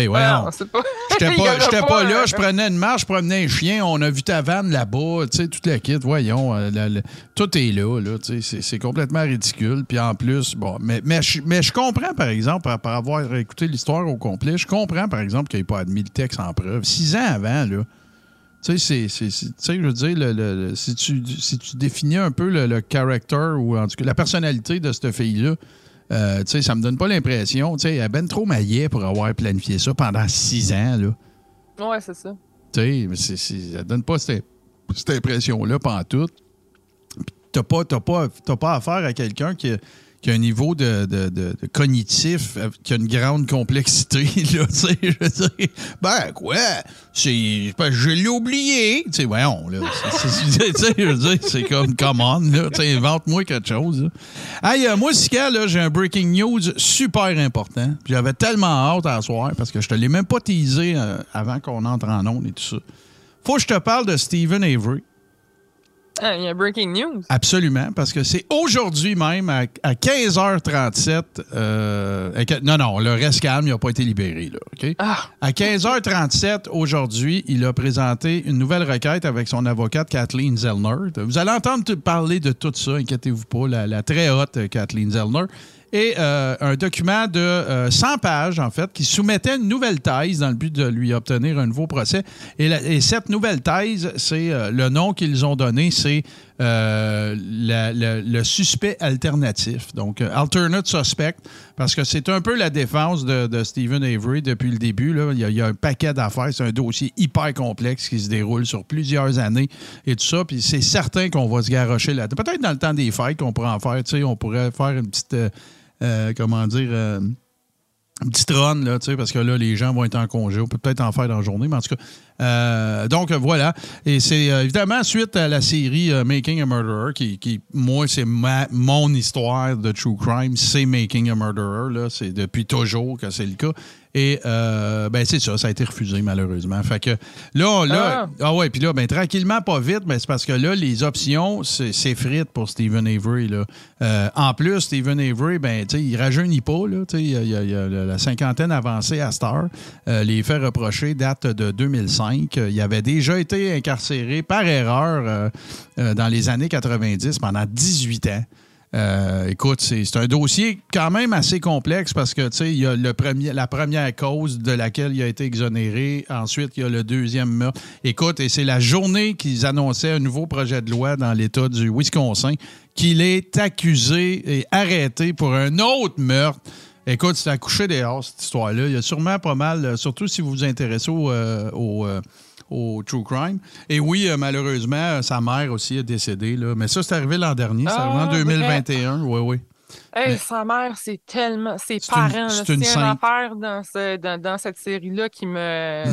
Voyons. non, c'est pas... J'étais pas, j'étais pas, pas là, je prenais une marche, je promenais un chien, on a vu ta vanne là-bas, tu sais, toute la kit, voyons, euh, la- la- tout est là, là, tu sais, c'est- c'est complètement ridicule. Puis en plus, bon, mais, mais, je, mais je comprends, par exemple, par, par avoir écouté l'histoire au complet, je comprends, par exemple, qu'il n'ait pas admis le texte en preuve. Six ans avant, là. Tu sais, c'est- c'est- c'est- tu sais, je veux dire, le- le- le- si, tu, si tu définis un peu le, le character ou en tout cas la personnalité de cette fille-là, euh, tu sais, ça me donne pas l'impression. Tu sais, elle ben trop maillet pour avoir planifié ça pendant six ans, là. Ouais, c'est ça. Tu sais, ça donne pas cette, cette impression-là pendant tout. T'as pas, t'as pas, pas affaire à quelqu'un qui qui a un niveau de, de- de- cognitif, qui a une grande complexité, là, tu sais, je veux dire. Ben, quoi? C'est, je l'ai oublié. Tu sais, voyons, là. Je veux dire, c'est comme, come on, là. Tu sais, invente-moi quelque chose, là. Hey, euh, moi, Sika, là, j'ai un breaking news super important. J'avais tellement hâte à soir parce que je te l'ai même pas teasé euh, avant qu'on entre en ondes et tout ça. Faut que je te parle de Stephen Avery. Ah, il y a breaking news. Absolument, parce que c'est aujourd'hui même à, à 15h37. euh, à non, non, le reste calme, il n'a pas été libéré. Là? Ah, À 15h37 aujourd'hui, il a présenté une nouvelle requête avec son avocate Kathleen Zellner. Vous allez entendre parler de tout ça, inquiétez-vous pas, la, la très haute euh, Kathleen Zellner. Et euh, un document de euh, 100 pages, en fait, qui soumettait une nouvelle thèse dans le but de lui obtenir un nouveau procès. Et, cette nouvelle thèse, c'est euh, le nom qu'ils ont donné, c'est euh, le suspect alternatif. Donc, alternate suspect, parce que c'est un peu la défense de, Stephen Avery depuis le début. là. Il, y a, un paquet d'affaires. C'est un dossier hyper complexe qui se déroule sur plusieurs années et tout ça. Puis c'est certain qu'on va se garrocher là. Peut-être dans le temps des fêtes qu'on pourrait en faire. Tu sais, on pourrait faire une petite. Euh, comment dire. euh, une petite run, là, parce que là, les gens vont être en congé. On peut peut-être en faire dans la journée, mais en tout cas. euh, donc, voilà. Et c'est euh, évidemment suite à la série Making a Murderer, qui, qui moi, c'est mon histoire de true crime, c'est Making a Murderer. C'est depuis toujours que c'est le cas. Et, euh, ben, c'est ça, ça a été refusé, malheureusement. Fait que là, là, ah, ouais, puis là, ben, tranquillement, pas vite, mais c'est parce que là, les options, c'est frites pour Stephen Avery, là. Euh, en plus, Stephen Avery, ben, tu sais, il rajeunit pas, là. Tu sais, il y a, il il la cinquantaine avancée à heure. Euh, les faits reprochés datent de 2005. Euh, Il avait déjà été incarcéré par erreur euh, dans les années 90 pendant 18 ans. Euh, écoute, c'est un dossier quand même assez complexe parce que, tu sais, il y a le premier, la première cause de laquelle il a été exonéré. Ensuite, il y a le deuxième meurtre. Écoute, et c'est la journée qu'ils annonçaient un nouveau projet de loi dans l'État du Wisconsin qu'il est accusé et arrêté pour un autre meurtre. Écoute, c'est à coucher dehors, cette histoire-là. Il y a sûrement pas mal, euh, surtout si vous vous intéressez au, au, euh, au true crime. Et oui, euh, malheureusement, euh, sa mère aussi est décédée. Là. Mais ça, c'est arrivé l'an dernier. C'est arrivé en Ah, 2021. Oui, oui. Hey, sa mère, c'est tellement. Ses C'est une- parents, là, c'est une affaire dans, ce, dans, dans cette série-là qui me.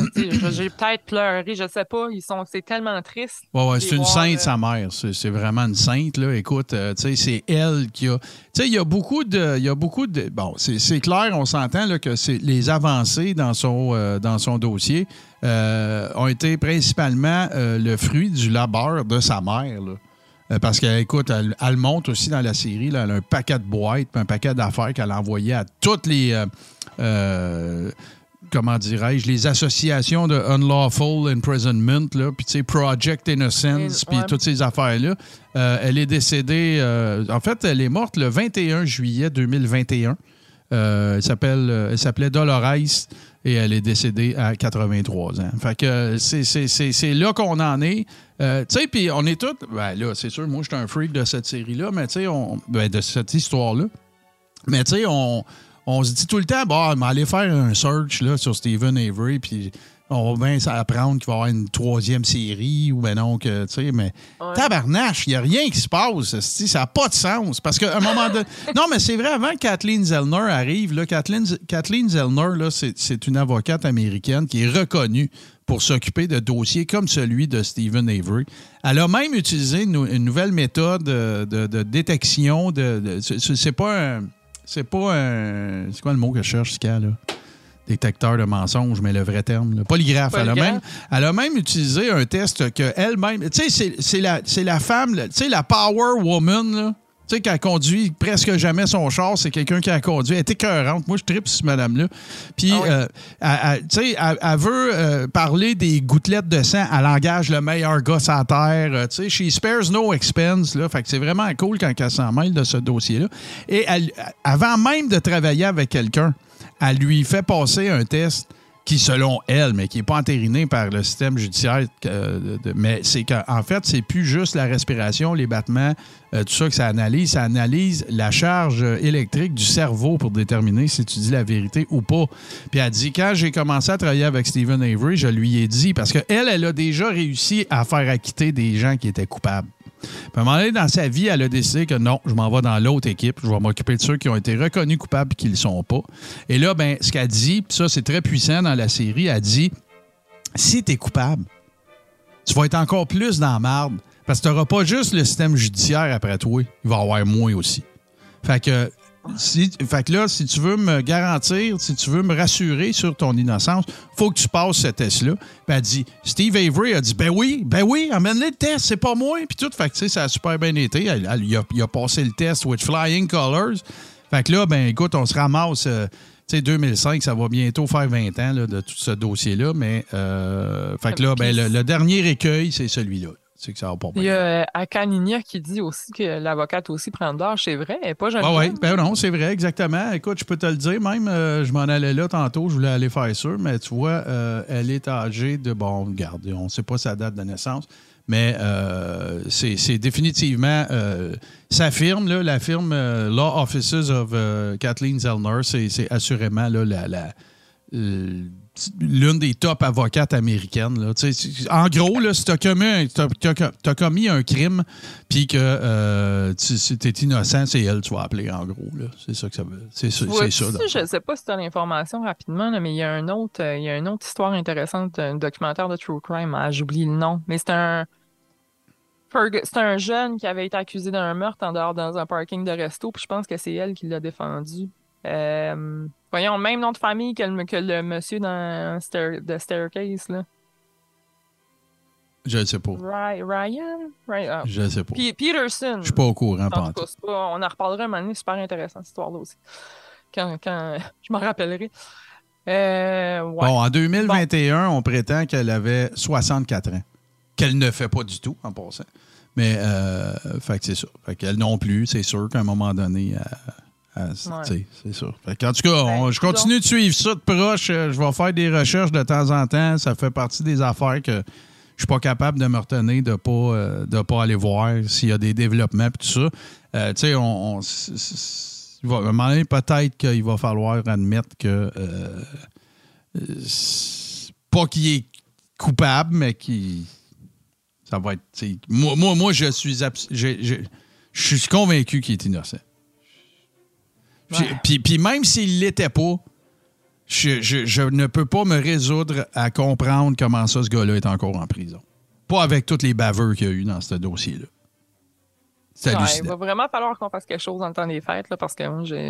J'ai peut-être pleuré, je sais pas. Ils sont, c'est tellement triste. Ouais, ouais, c'est une voir, sainte, euh, sa mère. C'est vraiment une sainte, là. Écoute, euh, tu sais, c'est elle qui a. Tu sais, il y a beaucoup de. Il y a beaucoup de. Bon, c'est clair, on s'entend que c'est les avancées dans son, euh, dans son dossier euh, ont été principalement euh, le fruit du labeur de sa mère, là. Euh, Parce qu'elle, écoute, elle, elle monte aussi dans la série, là, elle a un paquet de boîtes, un paquet d'affaires qu'elle a envoyé à toutes les. comment dirais-je, les associations de Unlawful Imprisonment, là, puis tu sais, Project Innocence, puis ouais. toutes ces affaires-là. Euh, elle est décédée, euh, en fait, elle est morte le 21 juillet 2021. Euh, elle s'appelle, euh, elle s'appelait Dolores et elle est décédée à 83 ans. Fait que euh, c'est, là qu'on en est. Euh, tu sais, puis on est tous. Ben là, c'est sûr, moi, je suis un freak de cette série-là, mais tu sais, ben, de cette histoire-là. Mais tu sais, on, on se dit tout le temps, bon, mais aller faire un search là, sur Stephen Avery, puis on va bien apprendre qu'il va y avoir une troisième série, ou ben non, que, tu sais, mais Ouais. tabarnache, il n'y a rien qui se passe, ça n'a pas de sens. Parce qu'à un moment donné. Non, mais c'est vrai, avant que Kathleen Zellner arrive, là, Kathleen, Kathleen Zellner, là, c'est, c'est une avocate américaine qui est reconnue pour s'occuper de dossiers comme celui de Stephen Avery. Elle a même utilisé une, une nouvelle méthode de, de- de détection. De, de- c'est, pas un. C'est pas un. C'est quoi le mot que je cherche, Ska, là? Détecteur de mensonges, mais le vrai terme. là. Polygraphe. Elle a, même, elle a même utilisé un test qu'elle-même. Tu sais, c'est- la, la femme, tu sais, la Power Woman, là. Tu sais, qui a conduit presque jamais son char, c'est quelqu'un qui a conduit. Elle est écœurante. Moi, je tripe sur ce madame-là. Puis, Ah oui. euh, elle, elle- tu sais, elle, elle veut euh, parler des gouttelettes de sang. Elle engage le meilleur gars la terre. Euh, tu sais, she spares no expense. Là. Fait que c'est vraiment cool quand elle s'en mêle de ce dossier-là. Et elle- avant même de travailler avec quelqu'un, elle lui fait passer un test qui, selon elle, mais qui n'est pas entériné par le système judiciaire, euh, mais c'est qu'en fait, c'est plus juste la respiration, les battements, euh, tout ça que ça analyse. Ça analyse la charge électrique du cerveau pour déterminer si tu dis la vérité ou pas. Puis elle dit, quand j'ai commencé à travailler avec Stephen Avery, je lui ai dit, parce qu'elle, elle a déjà réussi à faire acquitter des gens qui étaient coupables. Puis à un moment donné, dans sa vie, elle a décidé que non, je m'en vais dans l'autre équipe. Je vais m'occuper de ceux qui ont été reconnus coupables et qui ne le sont pas. Et là, ben, ce qu'elle dit, puis ça, c'est très puissant dans la série, elle dit si tu es coupable, tu vas être encore plus dans la marde. Parce que tu n'auras pas juste le système judiciaire après toi, il va y avoir moins aussi. Fait que, si, fait que là, si tu veux me garantir, si tu veux me rassurer sur ton innocence, faut que tu passes ce test-là. Puis elle dit, Steve Avery a dit, ben oui, ben oui, emmène-le le test, c'est pas moi. Puis tout, fait que tu sais, ça a super bien été. Elle- elle- il, a, il a passé le test with flying colors. Fait que là, ben écoute, on se ramasse. euh, tu sais, 2005, ça va bientôt faire 20 ans là, de tout ce dossier-là. Mais, euh, fait que là, ben, le, le dernier écueil, c'est celui-là. C'est que ça va pas bien. Il y a euh, Akaninia qui dit aussi que l'avocate aussi prend de l'âge. C'est vrai, elle n'est pas jeune. Ah oui, ben non, c'est vrai, exactement. Écoute, je peux te le dire, même, euh, je m'en allais là tantôt, je voulais aller faire ça, mais tu vois, euh, elle est âgée de, bon, regarde, on ne sait pas sa date de naissance, mais euh, c'est définitivement, sa firme, là, la firme Law Offices of Kathleen Zellner, c'est c'est assurément là, la... la l'une des top avocates américaines. Là. En gros, là, si tu as commis, t'as- commis un crime puis que euh, tu es innocent, c'est elle que tu vas appeler, en gros. C'est ça que ça veut. C'est ça. Je ne sais pas si tu as l'information rapidement, là, mais il y a un autre, il y a une autre histoire intéressante, un documentaire de True Crime. Ah, J'oublie le nom, mais c'est un. C'est un jeune qui avait été accusé d'un meurtre en dehors dans un parking de resto, puis je pense que c'est elle qui l'a défendu. Euh, voyons, même nom de famille que le, que le monsieur dans Stair, The Staircase, là. Je ne sais pas. Ry- Ryan? Ry- ah. Je ne sais pas. P- Peterson. Je suis pas au courant, En pas tout cas, c'est pas- on en reparlera un moment donné, super intéressant cette histoire-là aussi. Quand, quand je m'en rappellerai. Euh, ouais. Bon, en 2021, on prétend qu'elle avait 64 ans. Qu'elle ne fait pas du tout, en passant. Mais, euh, fait que c'est ça. Fait qu'elle non plus, c'est sûr qu'à un moment donné, elle- Ouais. c'est. Fait que, en tout cas, on- je continue de suivre ça de proche. Euh, Je vais faire des recherches de temps en temps. Ça fait partie des affaires que je suis pas capable de me retenir de pas, euh, de pas aller voir s'il y a des développements et tout ça. Euh, tu sais, on, va, peut-être qu'il va falloir admettre que euh, pas qu'il est coupable, mais qu'il ça va être. Moi, moi, moi, je suis je suis convaincu qu'il est innocent. Puis, même s'il ne l'était pas, je, je- je ne peux pas me résoudre à comprendre comment ça, ce gars-là est encore en prison. Pas avec toutes les baveux qu'il y a eu dans ce dossier-là. Ouais, il va vraiment falloir qu'on fasse quelque chose dans le temps des fêtes, là, parce que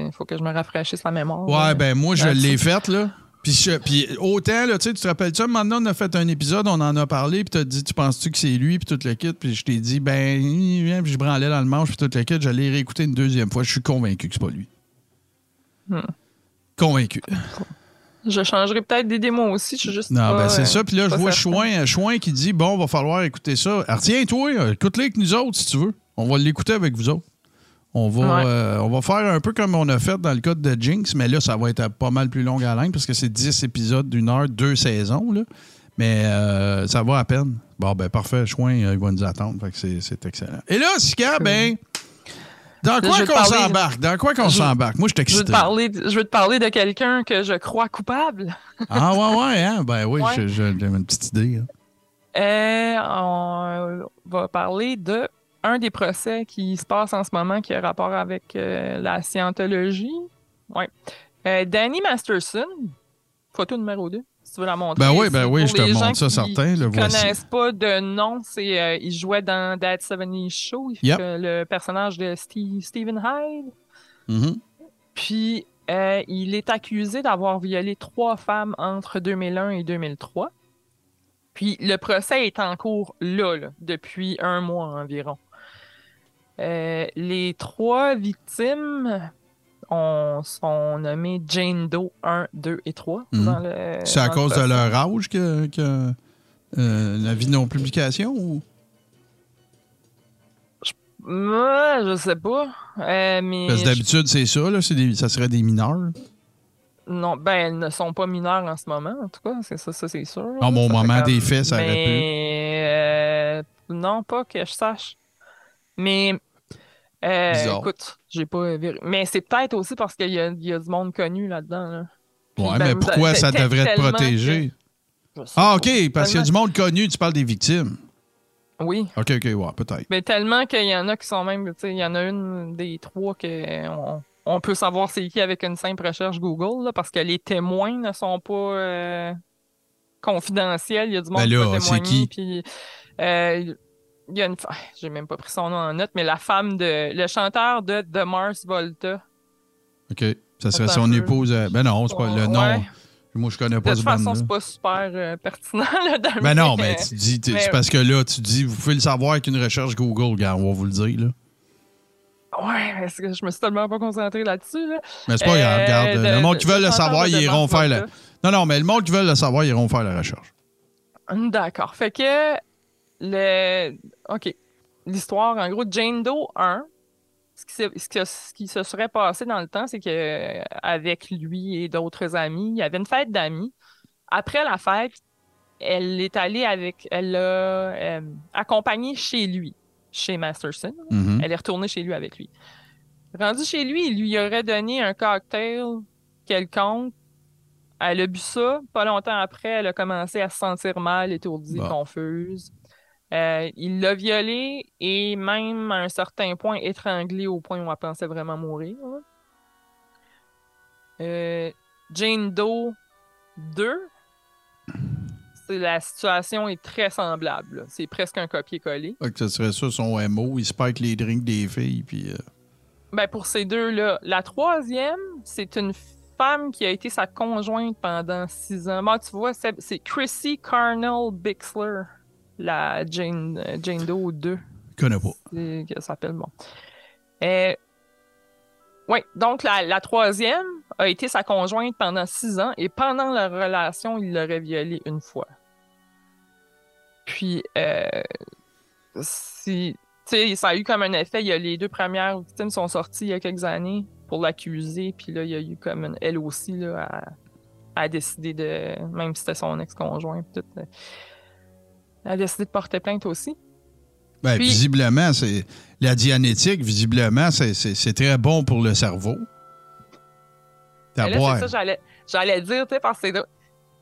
il faut que je me rafraîchisse la mémoire. Ouais, là. ben moi, je l'ai faite, là. Puis, je- puis autant, là, tu te rappelles ça, maintenant, on a fait un épisode, on en a parlé, puis t'as dit, tu penses-tu que c'est lui, puis tout le kit, puis je t'ai dit, ben, puis je branlais dans le manche, puis tout le kit, je l'ai réécouté une deuxième fois, je suis convaincu que c'est pas lui. Hmm. Convaincu. Je changerai peut-être des démos aussi, je suis juste. Non, pas, ben c'est euh, ça. Puis là, je vois certain. Chouin, Chouin qui dit Bon, va falloir écouter ça. Alors, tiens-toi, euh, écoute-le avec nous autres si tu veux. On va l'écouter avec vous autres. On va, Ouais. euh, on va faire un peu comme on a fait dans le cas de Jinx, mais là, ça va être pas mal plus long à l'année parce que c'est 10 épisodes d'une heure, deux saisons. Là. Mais euh, ça va à peine. Bon, ben parfait. Chouin, euh, il va nous attendre. Fait que c'est, c'est excellent. Et là, Sika, ben. Dans quoi qu'on s'embarque? Dans quoi qu'on s'embarque? Moi, je suis Je veux, te parler de, je veux te parler de quelqu'un que je crois coupable. Ah, ouais, ouais, hein? Ben oui, Ouais. j'ai une petite idée. hein. Euh, on va parler de un des procès qui se passe en ce moment qui a rapport avec euh, la scientologie. Ouais. Euh, Danny Masterson, photo numéro 2, si tu veux la montrer. Ben oui, ben oui, je te montre ça, qui- certain, le qui voici. connaissent pas de nom, c'est euh, il jouait dans That 70 Show, Yep. le personnage de Steve, Stephen Hyde. Mhm. Puis, euh, il est accusé d'avoir violé trois femmes entre 2001 et 2003. Puis, le procès est en cours là, là, depuis un mois environ. Euh, les trois victimes ont, sont nommées Jane Doe 1, 2 et 3. Mhm. C'est à dans le cause de leur âge que, que euh, la vie non-publication ou? Moi, je sais pas. Euh, mais Parce que je- d'habitude, c'est ça, là, c'est des- ça serait des mineurs. non, ben, elles ne sont pas mineures en ce moment, en tout cas. C'est ça, ça c'est sûr. Ah, bon, au moment comme- des faits, ça aurait pu. Mais euh, non, pas que je sache. Mais euh, écoute, j'ai pas véri- Mais c'est peut-être aussi parce qu'il y y a du monde connu là-dedans. Là. Ouais, ben, mais vous- pourquoi ça tel- devrait te protéger? que- Ah. OK, parce qu'il y a du monde connu, tu parles des victimes. Oui, OK, OK, ouais, peut-être. mais tellement qu'il y en a qui sont même. Tu sais, il y en a une des trois que on, peut savoir c'est qui avec une simple recherche Google, là, parce que les témoins ne sont pas euh, confidentiels. Il y a du monde Ben qui là, va c'est témoigner. qui? Puis, euh, il y a une. fa- J'ai même pas pris son nom en note, mais la femme de. Le chanteur de The Mars Volta. OK. Ça serait son épouse. euh, Ben non, c'est pas le Ouais. nom. Moi, je connais De pas toute ce façon, c'est pas super euh, pertinent là, dans le Ben non, mais- tu dis, mais- c'est parce que là, tu dis, vous pouvez le savoir avec une recherche Google, gars, on va vous le dire, là. Ouais, parce que je me suis tellement pas concentré là-dessus. Là. Mais c'est pas grave, Euh, regarde. de- le monde qui de- veut le savoir, de ils iront faire la. Non, non, mais le monde qui veut le savoir, ils iront faire la recherche. D'accord. Fait que le. OK. L'histoire, en gros, Jane Doe 1, ce qui, se- ce ce qui se serait passé dans le temps, c'est que euh, avec lui et d'autres amis, il y avait une fête d'amis. Après la fête, elle est allée avec. Elle l'a euh, accompagné chez lui, chez Masterson. Mhm. Elle est retournée chez lui avec lui. Rendue chez lui, il lui aurait donné un cocktail quelconque. Elle a bu ça. Pas longtemps après, elle a commencé à se sentir mal, étourdie, Bon. confuse. Euh, il l'a violée et même à un certain point étranglée au point où elle pensait vraiment mourir. Euh, Jane Doe 2, c'est la situation est très semblable. C'est presque un copier-coller. Que ce serait ça son MO, il spike les drinks des filles, puis. euh, Ben pour ces deux-là. La troisième, c'est une femme qui a été sa conjointe pendant six ans. Bon, tu vois, c'est Chrissy Carnell Bixler, la Jane, euh, Jane Doe 2, je connais pas. qu'elle s'appelle, bon. Euh, oui, donc la, la troisième a été sa conjointe pendant six ans et pendant leur relation, il l'aurait violée une fois. Puis, euh, si ça a eu comme un effet. Il y a les deux premières victimes sont sorties il y a quelques années pour l'accuser, puis là, il y a eu comme une- elle aussi là, à décider de, même si c'était son ex-conjoint, tout, euh, elle a décidé de porter plainte aussi. Ben, Puis- visiblement, c'est la dianétique, visiblement, c'est- très bon pour le cerveau. C'est ça, j'allais, j'allais dire, tu sais, parce que c'est,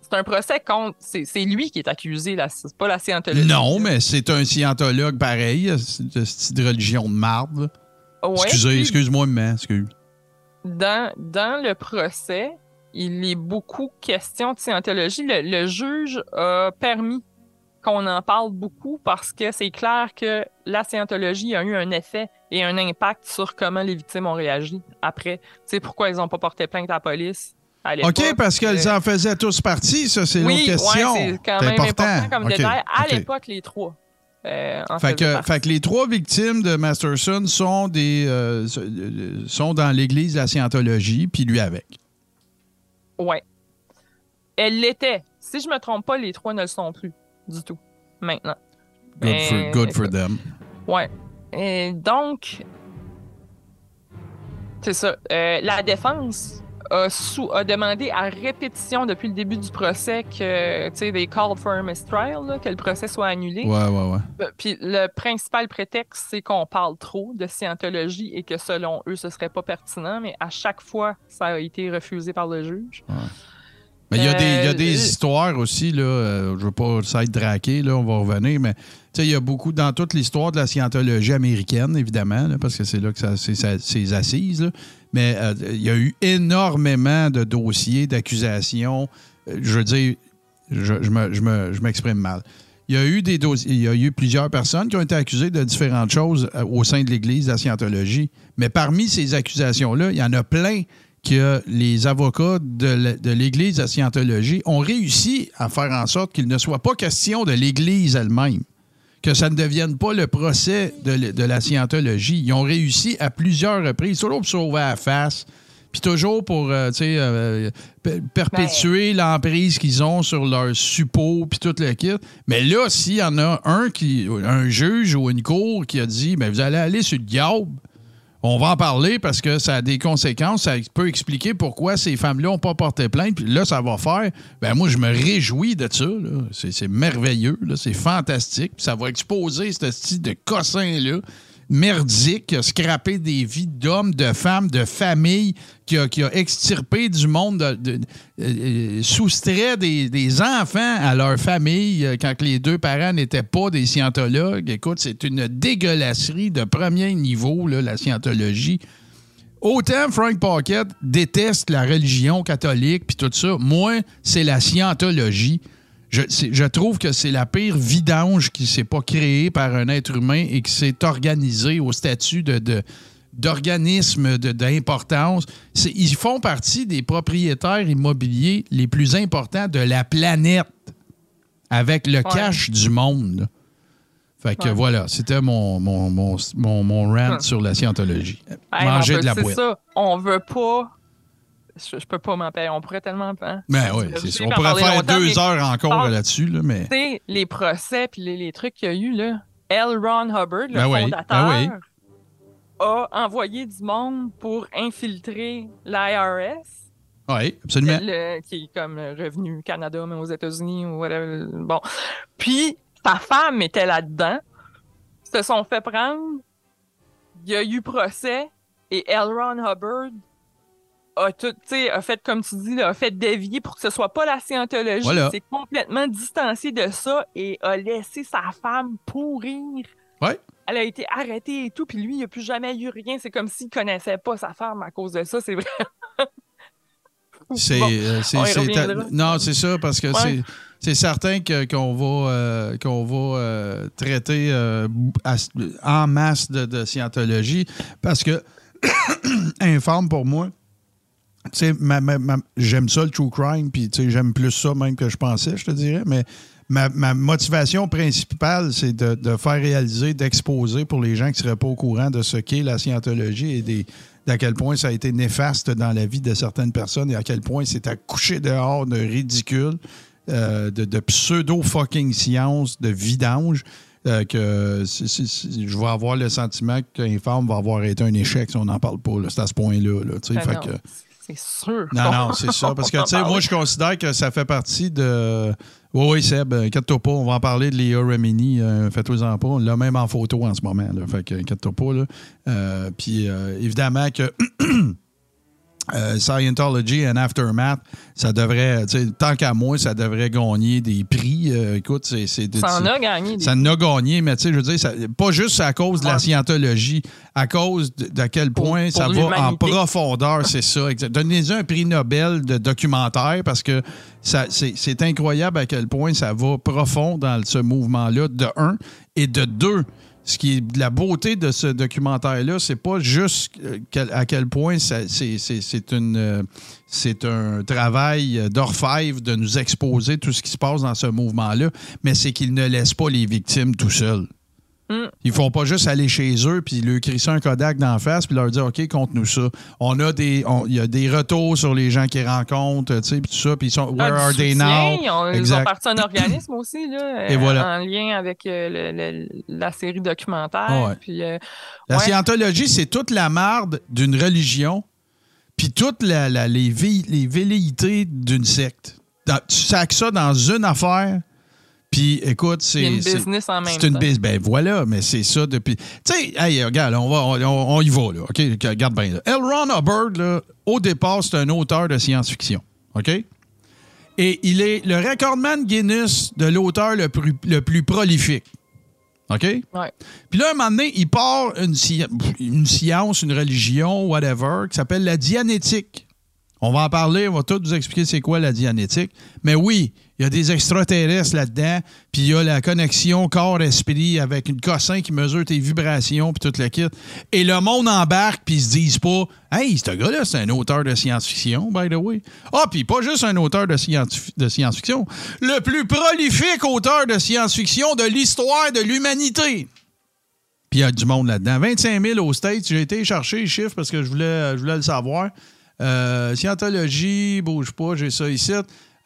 c'est un procès contre, c'est, c'est lui qui est accusé, là, c'est pas la scientologie. Non, mais c'est un scientologue pareil, c'est de style religion de marde. Ouais, Excusez, excuse-moi, mais excuse. dans, dans le procès, il est beaucoup question de scientologie. Le, le juge a permis qu'on en parle beaucoup parce que c'est clair que la scientologie a eu un effet et un impact sur comment les victimes ont réagi après. Tu sais, pourquoi ils n'ont pas porté plainte à la police à l'époque. OK, parce qu'elles Euh, en faisaient tous partie, ça, c'est oui, l'autre question. ouais, c'est quand même important, comme détail. À l'époque, les trois. euh, en Fait que, partie. fait que les trois victimes de Masterson sont des euh, sont dans l'église de la scientologie, puis lui avec. Ouais. Elle l'était. Si je me trompe pas, les trois ne le sont plus du tout. Maintenant. Good, for, good for écoute, them. Ouais. Et donc, c'est ça. Euh, la défense a, sous- a demandé à répétition depuis le début du procès que, tu sais, des called for a mistrial, là, que le procès soit annulé. Ouais, ouais, ouais. Euh, Puis le principal prétexte, c'est qu'on parle trop de scientologie et que selon eux, ce serait pas pertinent, mais à chaque fois, ça a été refusé par le juge. Mais il y, a des- il y a Euh, des euh, histoires aussi, là, euh, je veux pas ça être draqué, là, on va revenir, mais tu sais, il y a beaucoup dans toute l'histoire de la scientologie américaine, évidemment, là, parce que c'est là que ça, c'est ça- c'est assises, là. mais euh, il y a eu énormément de dossiers, d'accusations. Je veux dire, je, je me- je me- je m'exprime mal. Il y a eu des dossiers, il y a eu plusieurs personnes qui ont été accusées de différentes choses au sein de l'Église de la scientologie. Mais parmi ces accusations-là, il y en a plein que les avocats de l'Église de la scientologie ont réussi à faire en sorte qu'il ne soit pas question de l'Église elle-même, que ça ne devienne pas le procès de, la scientologie. Ils ont réussi à plusieurs reprises, toujours pour sauver la face, puis toujours pour euh, euh, per- perpétuer l'emprise qu'ils ont sur leur suppôt, puis tout le kit. Mais là, s'il y en a un, qui, un juge ou une cour qui a dit ben, vous allez aller sur le diable, on va en parler parce que ça a des conséquences. Ça peut expliquer pourquoi ces femmes-là n'ont pas porté plainte. Puis là, ça va faire. Ben moi, je me réjouis de ça. C'est merveilleux. C'est fantastique. Puis ça va exposer ce style de cossin-là merdique qui a scrappé des vies d'hommes, de femmes, de familles, qui a, qui a extirpé du monde, de- de- euh, soustrait des, enfants à leur famille euh, quand les deux parents n'étaient pas des scientologues. Écoute, c'est une dégueulasserie de premier niveau, là, la scientologie. Autant Frank Pocket déteste la religion catholique puis tout ça, moi, c'est la scientologie. Je, trouve que c'est la pire vidange qui s'est pas créée par un être humain et qui s'est organisé au statut de, d'organisme de- d'importance. Ils font partie des propriétaires immobiliers les plus importants de la planète avec le cash du monde. Fait que Ouais. voilà, c'était mon, mon, mon, mon, mon rant Ouais. sur la scientologie. Hey, Manger de la boîte. C'est ça. On veut pas. Je, je peux pas m'en payer. On pourrait tellement. Hein, Ben oui, c'est ça. On pourrait faire deux heures encore là-dessus, là, mais. Tu sais, les procès puis les, les trucs qu'il y a eu, là. L. Ron Hubbard, le Ben oui, fondateur, ben oui. a envoyé du monde pour infiltrer l'IRS, Oui, absolument. le- qui est comme Revenu Canada, mais aux États-Unis ou whatever. Bon. Puis, sa femme était là-dedans. Se sont fait prendre. Il y a eu procès. Et L. Ron Hubbard a tout, a fait, comme tu dis, là, a fait dévier pour que ce soit pas la scientologie. Voilà. C'est complètement distancié de ça et a laissé sa femme pourrir. Ouais. Elle a été arrêtée et tout, puis lui, il n'a plus jamais eu rien. C'est comme s'il connaissait pas sa femme à cause de ça. C'est vrai. C'est, Bon, euh, c'est- non, c'est ça, parce que Ouais. c'est, certain que, qu'on va, euh, qu'on va euh, traiter euh, en masse de, de scientologie, parce que, informe pour moi, sais, ma- ma- ma- j'aime ça le true crime, puis tu sais, j'aime plus ça même que je pensais, je te dirais, mais ma, motivation principale, c'est de, de faire réaliser, d'exposer pour les gens qui ne seraient pas au courant de ce qu'est la scientologie et des, d'à quel point ça a été néfaste dans la vie de certaines personnes et à quel point c'est à coucher dehors de ridicule, euh, de, de pseudo-fucking science, de vidange. euh, que si- si- si- je vais avoir le sentiment qu'un femme va avoir été un échec si on n'en parle pas. là. C'est à ce point-là. là. Ben Fait non, que- C'est sûr. non, non, c'est ça. Parce que, tu sais, moi, je considère que ça fait partie de. Oui, oui, Seb, euh, inquiète-toi pas. On va en parler de Léa Remini. euh, Fais-toi-en pas. On l'a même en photo en ce moment. Là, fait que, inquiète-toi pas. Là. Euh, puis, euh, évidemment que. euh, Scientology and Aftermath, ça devrait, tant qu'à moi, ça devrait gagner des prix. Euh, écoute, c'est. Ça en a gagné. ça en a gagné, mais tu sais, je veux dire, ça- pas juste à cause de la scientologie, à cause de- d'à quel point pour ça va en profondeur, c'est ça. Donnez-y un prix Nobel de documentaire parce que c'est incroyable à quel point ça va profond dans ce mouvement-là, de un, et de deux. Ce qui est la beauté de ce documentaire-là, c'est pas juste euh, à quel point c'est c'est- une euh, c'est un travail d'orfèvre de nous exposer tout ce qui se passe dans ce mouvement-là, mais c'est qu'ils ne laissent pas les victimes tout seuls. Mm. Ils font pas juste aller chez eux puis leur crisser un Kodak d'en face puis leur dire OK, compte-nous ça. On a des il y a des retours sur les gens qu'ils rencontrent, tu sais, puis tout ça, puis ils sont Ah, where du are they now? Ils ont, ils ont Exact. parti un organisme aussi, là, Et euh, voilà. en lien avec euh, le- le- la série documentaire. Ah ouais. Puis, euh, La Ouais. scientologie, c'est toute la marde d'une religion, puis toutes la- la- les, velléités d'une secte. Dans- tu sacs ça dans une affaire, puis écoute, c'est. une business en même C'est une business. Ben voilà, mais c'est ça depuis. Tu sais, hey, regarde, on, va, on, on y va, là. OK? Regarde bien. Là. L. Ron Hubbard, là, au départ, c'est un auteur de science-fiction. OK? Et il est le recordman Guinness de l'auteur le plus, le plus prolifique. OK? Ouais. Puis là, un moment donné, il part une, une science, une religion, whatever, qui s'appelle la dianétique. On va en parler, on va tout vous expliquer c'est quoi la dianétique. Mais oui, il y a des extraterrestres là-dedans, puis il y a la connexion corps-esprit avec une cossin qui mesure tes vibrations, puis tout le kit. Et le monde embarque, puis ils se disent pas Hey, ce gars-là, c'est un auteur de science-fiction, by the way. Ah, puis pas juste un auteur de, science-fiction, le plus prolifique auteur de science-fiction de l'histoire de l'humanité. Puis il y a du monde là-dedans. 25 000 aux States. J'ai été chercher les chiffres parce que je voulais, je voulais le savoir. Euh, Scientologie, bouge pas, j'ai ça ici.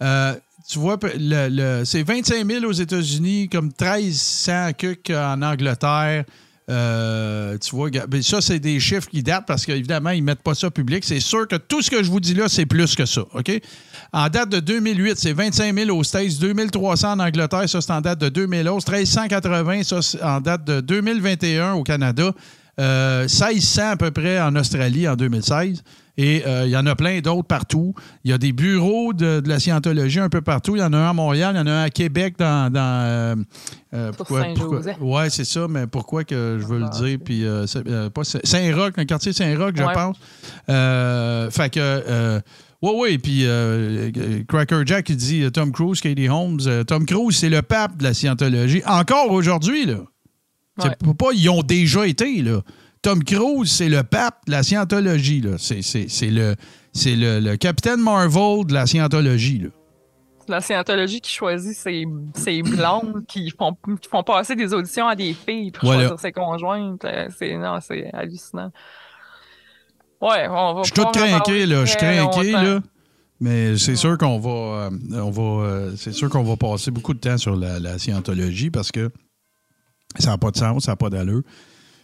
Euh, tu vois, c'est 25 000 aux États-Unis, comme 1300 cucs en Angleterre. Euh, tu vois, ben ça, c'est des chiffres qui datent parce qu'évidemment, ils ne mettent pas ça public. C'est sûr que tout ce que je vous dis là, c'est plus que ça. En date de 2008, c'est 25 000 aux States, 2300 en Angleterre, ça, c'est en date de 2011, 1380, ça, c'est en date de 2021 au Canada, euh, 1600 à peu près en Australie en 2016. Et euh, il y en a plein d'autres partout. Il y a des bureaux de, de la scientologie un peu partout. Il y en a un à Montréal, il y en a un à Québec dans. dans euh, euh, Saint-Joseph. Ouais, c'est ça, mais pourquoi que je veux le dire? Puis, euh, c'est- Saint-Roch, un quartier Saint-Roch, je Ouais. pense. Fait que. oui, oui, puis euh, Cracker Jack, il dit Tom Cruise, Katie Holmes. euh, Tom Cruise, c'est le pape de la scientologie. Encore aujourd'hui, là. C'est Ouais. pas, pas- ils ont déjà été, là. Tom Cruise, c'est le pape de la scientologie, là. C'est, c'est- c'est le, c'est le, le capitaine Marvel de la scientologie, là. La scientologie qui choisit ses, ses blondes qui font, qui font passer des auditions à des filles pour Voilà. choisir ses conjointes. euh, C'est, non, c'est hallucinant. Ouais, on va Je suis tout craqué, là. Je suis craqué, là. Mais c'est sûr qu'on va, euh, on va, euh, c'est sûr qu'on va passer beaucoup de temps sur la, la scientologie parce que ça n'a pas de sens, ça n'a pas d'allure.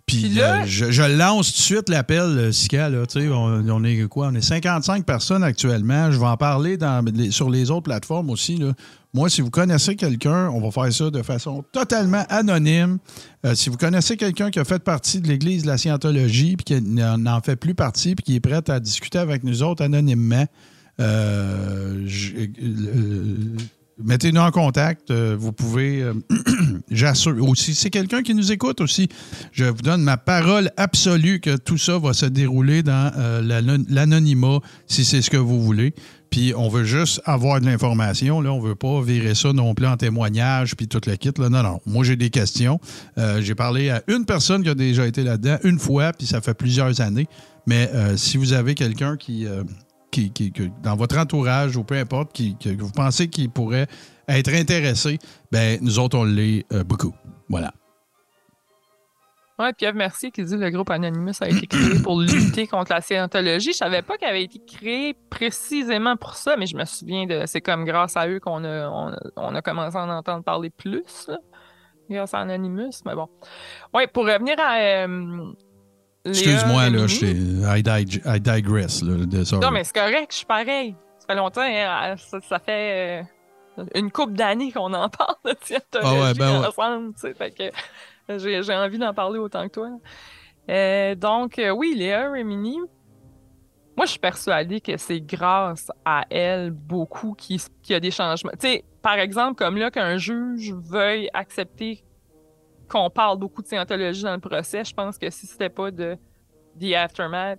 Puis là- euh, je, je lance tout de suite l'appel, euh, Sika, là, tu sais, on, on est quoi? On est 55 personnes actuellement. Je vais en parler dans, sur les autres plateformes aussi, là. Moi, si vous connaissez quelqu'un, on va faire ça de façon totalement anonyme. Euh, si vous connaissez quelqu'un qui a fait partie de l'Église de la Scientologie puis qui n'en fait plus partie puis qui est prêt à discuter avec nous autres anonymement, euh, je- euh, mettez-nous en contact. Euh, vous pouvez, euh, j'assure aussi, c'est quelqu'un qui nous écoute aussi. Je vous donne ma parole absolue que tout ça va se dérouler dans euh, l'ano- l'anonymat, si c'est ce que vous voulez. Puis on veut juste avoir de l'information. Là, on veut pas virer ça non plus en témoignage puis tout le kit. Non, non. Moi, j'ai des questions. Euh, j'ai parlé à une personne qui a déjà été là-dedans une fois, puis ça fait plusieurs années. Mais si vous avez quelqu'un qui, qui, dans votre entourage ou peu importe, qui, que vous pensez qu'il pourrait être intéressé, ben nous autres, on l'est euh, beaucoup. Voilà. Ouais, Pierre Mercier qui dit le groupe Anonymous a été créé pour lutter contre la scientologie. Je savais pas qu'il avait été créé précisément pour ça, mais je me souviens de. C'est comme grâce à eux qu'on a, on, a- on a commencé à en entendre parler plus. là. grâce à Anonymous, mais bon. Ouais, pour revenir à. euh, Excuse-moi, là, je I, dig- I digress. Là, de. Non, mais c'est correct, je suis pareil. Ça fait longtemps, hein, ça, ça fait euh, une couple d'années qu'on en parle de scientologie Ah ouais, ben ouais. ensemble, tu sais, fait que euh, j'ai envie d'en parler autant que toi. Euh, donc, euh, oui, Léa Remini, moi, je suis persuadée que c'est grâce à elle beaucoup qu'il qu'il y a des changements. Tu sais, par exemple, comme là, qu'un juge veuille accepter qu'on parle beaucoup de scientologie dans le procès, je pense que si c'était pas de The Aftermath,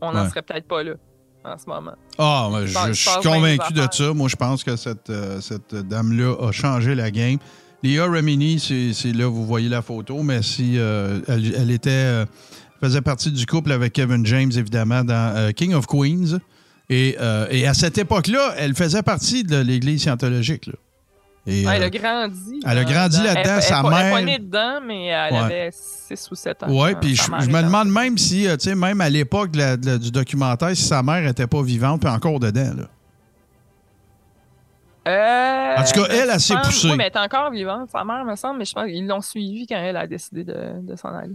on n'en Ouais. serait peut-être pas là en ce moment. Ah, je, pense- je je suis convaincu de ça. Moi, je pense que cette, euh, cette dame-là a changé la game. Léa Remini, c'est c'est là, vous voyez la photo, mais si euh, elle, elle était euh, faisait partie du couple avec Kevin James, évidemment, dans King of Queens. Et, et à cette époque-là, elle faisait partie de l'Église scientologique. là. Et, Ouais, elle euh, a grandi. elle a grandi dans- là-dedans, elle- sa elle, Elle mère- est pas née dedans, mais elle Ouais. avait 6 ou 7 ans. Oui, quand puis je, me demande même si, euh, tu sais, même à l'époque du documentaire, si sa mère était pas vivante, puis encore dedans. Là. Euh, En tout cas, elle, elle s'est poussée. Oui, mais elle est encore vivante, sa mère, me semble, mais je pense qu'ils l'ont suivie quand elle a décidé de, de s'en aller.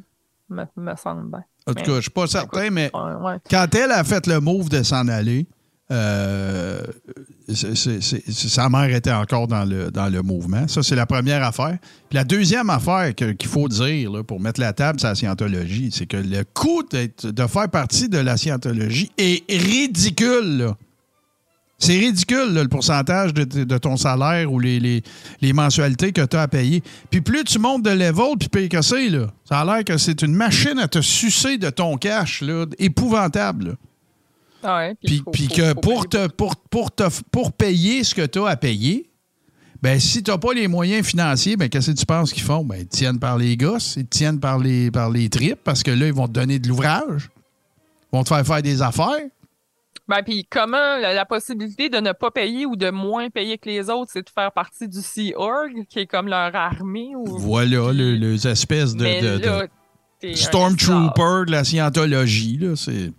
Me, me semble bien. En tout cas, je suis pas certain, mais ouais. quand elle a fait le move de s'en aller, euh, sa mère était encore dans le, dans le mouvement. Ça, c'est la première affaire. Puis la deuxième affaire qu'il faut dire pour mettre la table sur la scientologie, c'est que le coût de faire partie de la scientologie est ridicule. C'est ridicule, le pourcentage de, de ton salaire ou les, les- les mensualités que tu as à payer. Puis plus tu montes de level, puis pire que c'est, ça a l'air que c'est une machine à te sucer de ton cash, là, épouvantable. Ah ouais, Puis, faut- puis faut- que faut pour, payer te, pour, pour, te- pour payer ce que tu as à payer, ben si tu n'as pas les moyens financiers, ben qu'est-ce que tu penses qu'ils font? Ben, ils te tiennent par les gosses, ils te tiennent par les, par les tripes, parce que là, ils vont te donner de l'ouvrage. Ils vont te faire faire des affaires. Ben, puis comment la, la possibilité de ne pas payer ou de moins payer que les autres, c'est de faire partie du Sea Org, qui est comme leur armée. Ou... Voilà, le- les espèces de, de- de Stormtrooper de la scientologie. Là, c'est...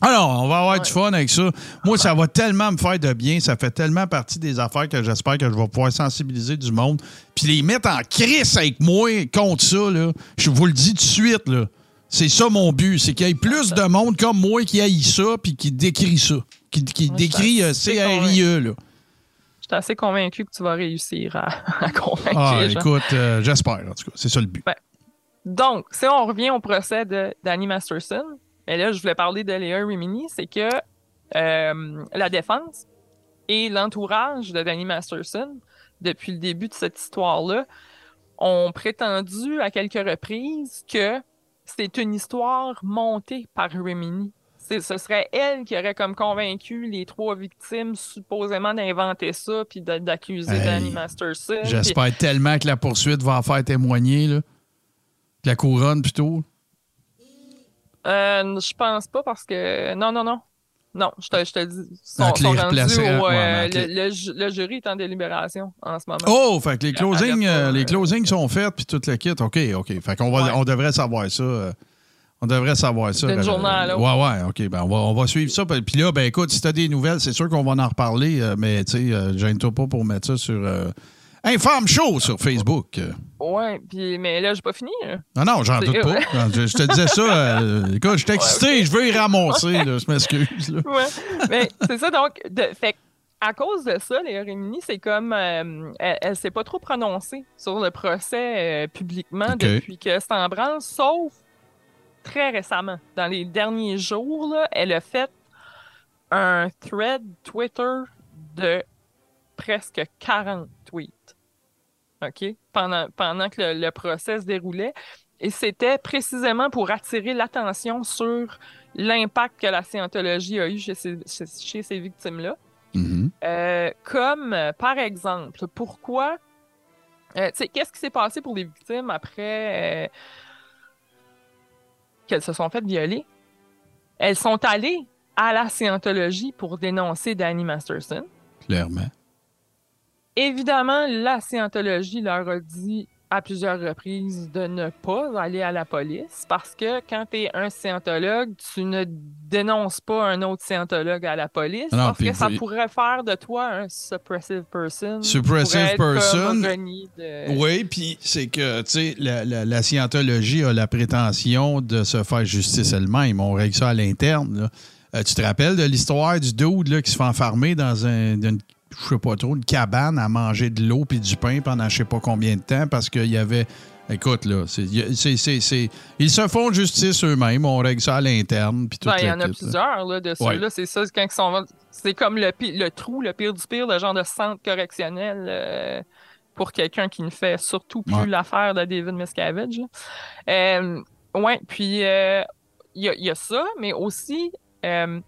Alors, on va avoir Ouais. du fun avec ça. Moi, ça va tellement me faire de bien. Ça fait tellement partie des affaires que j'espère que je vais pouvoir sensibiliser du monde. Puis les mettre en crise avec moi contre ça. Là. Je vous le dis tout de suite. Là. C'est ça mon but. C'est qu'il y ait plus de monde comme moi qui haït ça puis qui décrit ça. Qui, décrit euh, CRIE. Là. Je suis assez convaincu que tu vas réussir à, à convaincre Ah, les gens. écoute, euh, j'espère en tout cas. C'est ça le but. Donc, si on revient au procès de Danny Masterson, et là, je voulais parler de Léa Rimini, c'est que euh, la défense et l'entourage de Danny Masterson, depuis le début de cette histoire-là, ont prétendu à quelques reprises que c'est une histoire montée par Rimini. C'est- Ce serait elle qui aurait comme convaincu les trois victimes supposément d'inventer ça puis d'accuser Hey, Danny Masterson. J'espère tellement que la poursuite va en faire témoigner. Là. La couronne, plutôt. Euh, je pense pas parce que. Non, non, non. Non, je te, je te dis. Sont, Donc, les sont rendus replacerait- au, euh, ouais, le, le ju- le jury est en délibération en ce moment. Oh, fait que les closings, euh, les euh, closings sont faits puis toute la kit. OK, OK. Fait qu'on va, Ouais. on devrait savoir ça. on devrait savoir ça. D'une journée à l'autre. Ouais, ouais, OK. Ben, on, va, on va suivre ça. Puis là, ben écoute, si t'as des nouvelles, c'est sûr qu'on va en reparler. mais tu sais, gêne-toi pas pour mettre ça sur Informe Show sur Facebook. Euh, Ouais, puis, mais là, j'ai pas fini. là. Non, non, j'en doute pas. Je, je te disais ça. euh, écoute, je suis excité. Ouais. Je veux y ramasser. là, je m'excuse. Ouais. mais c'est ça, donc. De, fait à cause de ça, Léa Rimini, c'est comme. euh, elle, elle s'est pas trop prononcée sur le procès euh, publiquement depuis que c'est en branle, sauf très récemment. Dans les derniers jours, là, elle a fait un thread Twitter de presque 40 tweets. OK? Pendant, pendant que le, le procès se déroulait. Et c'était précisément pour attirer l'attention sur l'impact que la scientologie a eu chez ces, chez- chez ces victimes-là. Mhm. Euh, comme, euh, par exemple, pourquoi... euh, qu'est-ce qui s'est passé pour les victimes après euh, qu'elles se sont faites violer? Elles sont allées à la scientologie pour dénoncer Danny Masterson. Clairement. Évidemment, la scientologie leur a dit à plusieurs reprises de ne pas aller à la police parce que quand tu es un scientologue, tu ne dénonces pas un autre scientologue à la police Non, parce que ça pourrait faire de toi un suppressive person. Suppressive person. de- Oui, puis c'est que, tu sais, la, la- la scientologie a la prétention de se faire justice elle-même. On règle ça à l'interne. Euh, tu te rappelles de l'histoire du dude là, qui se fait enfermer dans un, une, je sais pas trop, une cabane à manger de l'eau puis du pain pendant je sais pas combien de temps parce qu'il y avait... Écoute, là, c'est, c'est- c'est- c'est- ils se font justice eux-mêmes. On règle ça à l'interne. Ben, il y en a kit, plusieurs là, de Ouais. ceux-là. C'est ça, quand ils sont. C'est comme le, le trou, le pire du pire, le genre de centre correctionnel euh, pour quelqu'un qui ne fait surtout plus Ouais. l'affaire de David Miscavige. Euh, ouais, puis euh, il y, a- il y a ça, mais aussi. euh,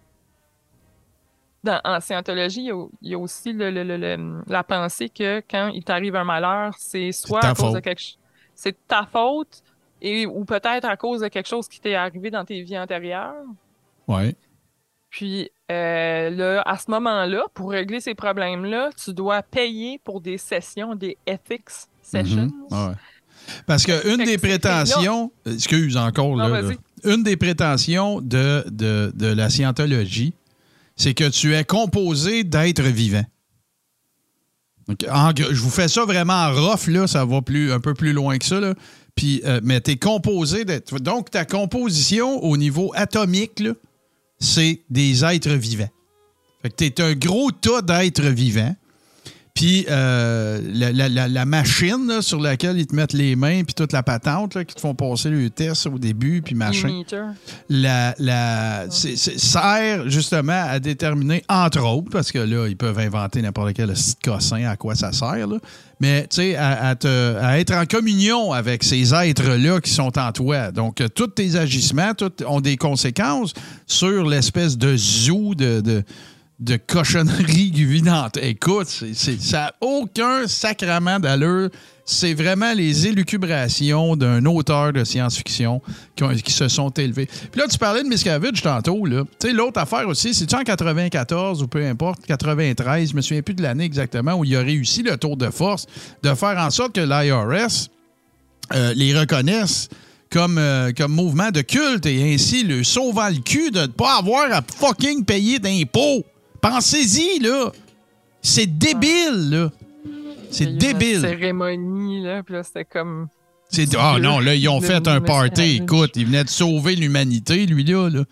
dans, en scientologie, il y a, il y a aussi le- le- le- le- la pensée que quand il t'arrive un malheur, c'est soit à cause de quelque chose. C'est de ta faute et, ou peut-être à cause de quelque chose qui t'est arrivé dans tes vies antérieures. Ouais. Puis euh, là, à ce moment-là, pour régler ces problèmes-là, tu dois payer pour des sessions, des ethics sessions. Mhm. Ouais. Parce que une Fait des prétentions, excuse encore, là. une des prétentions de, de, de la scientologie, c'est que tu es composé d'êtres vivants. Je vous fais ça vraiment en rough, là, ça va plus, un peu plus loin que ça. Là. Puis, euh, mais tu es composé d'être. Donc, ta composition au niveau atomique, c'est des êtres vivants. Fait que tu es un gros tas d'êtres vivants. Puis euh, la, la- la- machine là, sur laquelle ils te mettent les mains, puis toute la patente là, qui te font passer le test au début, puis machin, la, la, sert justement à déterminer, entre autres, parce que là, ils peuvent inventer n'importe quel cossin à quoi ça sert, là, mais tu sais, à, à te- à être en communion avec ces êtres-là qui sont en toi. Donc, euh, tous tes agissements ont des conséquences sur l'espèce de zoo de. de de cochonnerie dans... Écoute, ça n'a aucun sacrement d'allure. C'est vraiment les élucubrations d'un auteur de science-fiction qui, se sont élevés. Puis là, tu parlais de Miscavige tantôt. Tu sais, l'autre affaire aussi, c'est-tu en 94 ou peu importe, 93, je me souviens plus de l'année exactement, où il a réussi le tour de force de faire en sorte que l'IRS euh, les reconnaisse comme, euh, comme mouvement de culte et ainsi le sauvant le cul de ne pas avoir à fucking payer d'impôts. Pensez-y, là. C'est débile, là. C'est eu une débile. cérémonie, là, puis là, c'était comme. Ah non, là, ils ont fait un party. Écoute, ils venaient de sauver l'humanité, lui, là.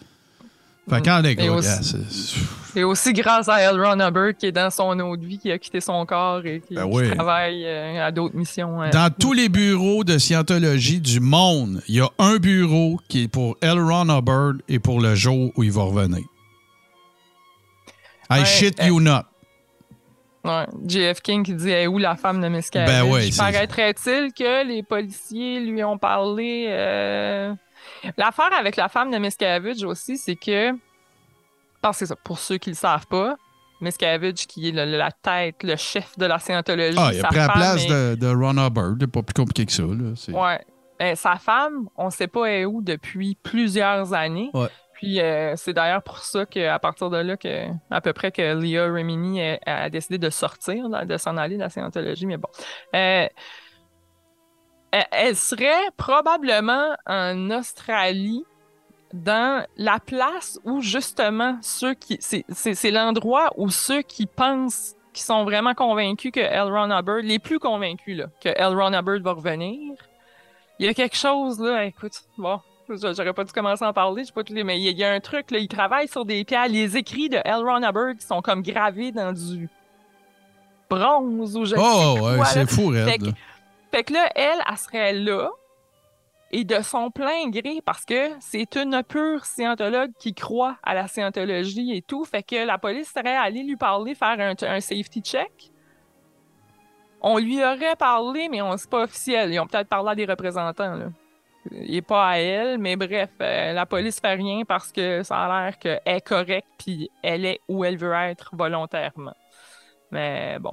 Fait écoute, aussi- gars, c'est- Et aussi grâce à L. Ron Hubbard qui est dans son autre vie, qui a quitté son corps et qui, Ben qui travaille euh, à d'autres missions. euh. Dans tous les bureaux de scientologie du monde, il y a un bureau qui est pour L. Ron Hubbard et pour le jour où il va revenir. I Ouais, shit euh, you not. Ouais, JF King qui dit Eh, où la femme de Miscavige Ben ouais, Paraîtrait-il que les policiers lui ont parlé. euh, L'affaire avec la femme de Miscavige aussi, c'est que. Parce que ça, pour ceux qui ne le savent pas, Miscavige, qui est le- la tête, le chef de la scientologie. Ah, il a pris la place est- de, de Ron Hubbard. C'est pas plus compliqué que ça. Là. Ouais. Euh, sa femme, on ne sait pas elle est où depuis plusieurs années. Ouais. Puis euh, c'est d'ailleurs pour ça qu'à partir de là, que, à peu près que Leah Remini a, décidé de sortir, de s'en aller de la scientologie. Mais bon. Euh, elle, serait probablement en Australie dans la place où justement ceux qui. C'est l'endroit où ceux qui pensent, qui sont vraiment convaincus que L. Ron Hubbard, les plus convaincus là, que L. Ron Hubbard va revenir, il y a quelque chose là, écoute, bon. J'aurais pas dû commencer à en parler, je sais pas tous les, mais il y, a- un truc là, il travaille sur des pierres, les écrits de L. Ron Hubbard qui sont comme gravés dans du bronze ou je sais Oh, quoi, ouais, c'est fou, Fait que-. Fait que là, elle, elle serait là et de son plein gré parce que c'est une pure scientologue qui croit à la scientologie et tout. Fait que la police serait allée lui parler, faire un, un safety check. On lui aurait parlé, mais on c'est pas officiel. Ils ont peut-être parlé à des représentants, là. Et pas à elle, mais bref, euh, la police fait rien parce que ça a l'air qu'elle est correcte puis elle est où elle veut être volontairement. Mais bon.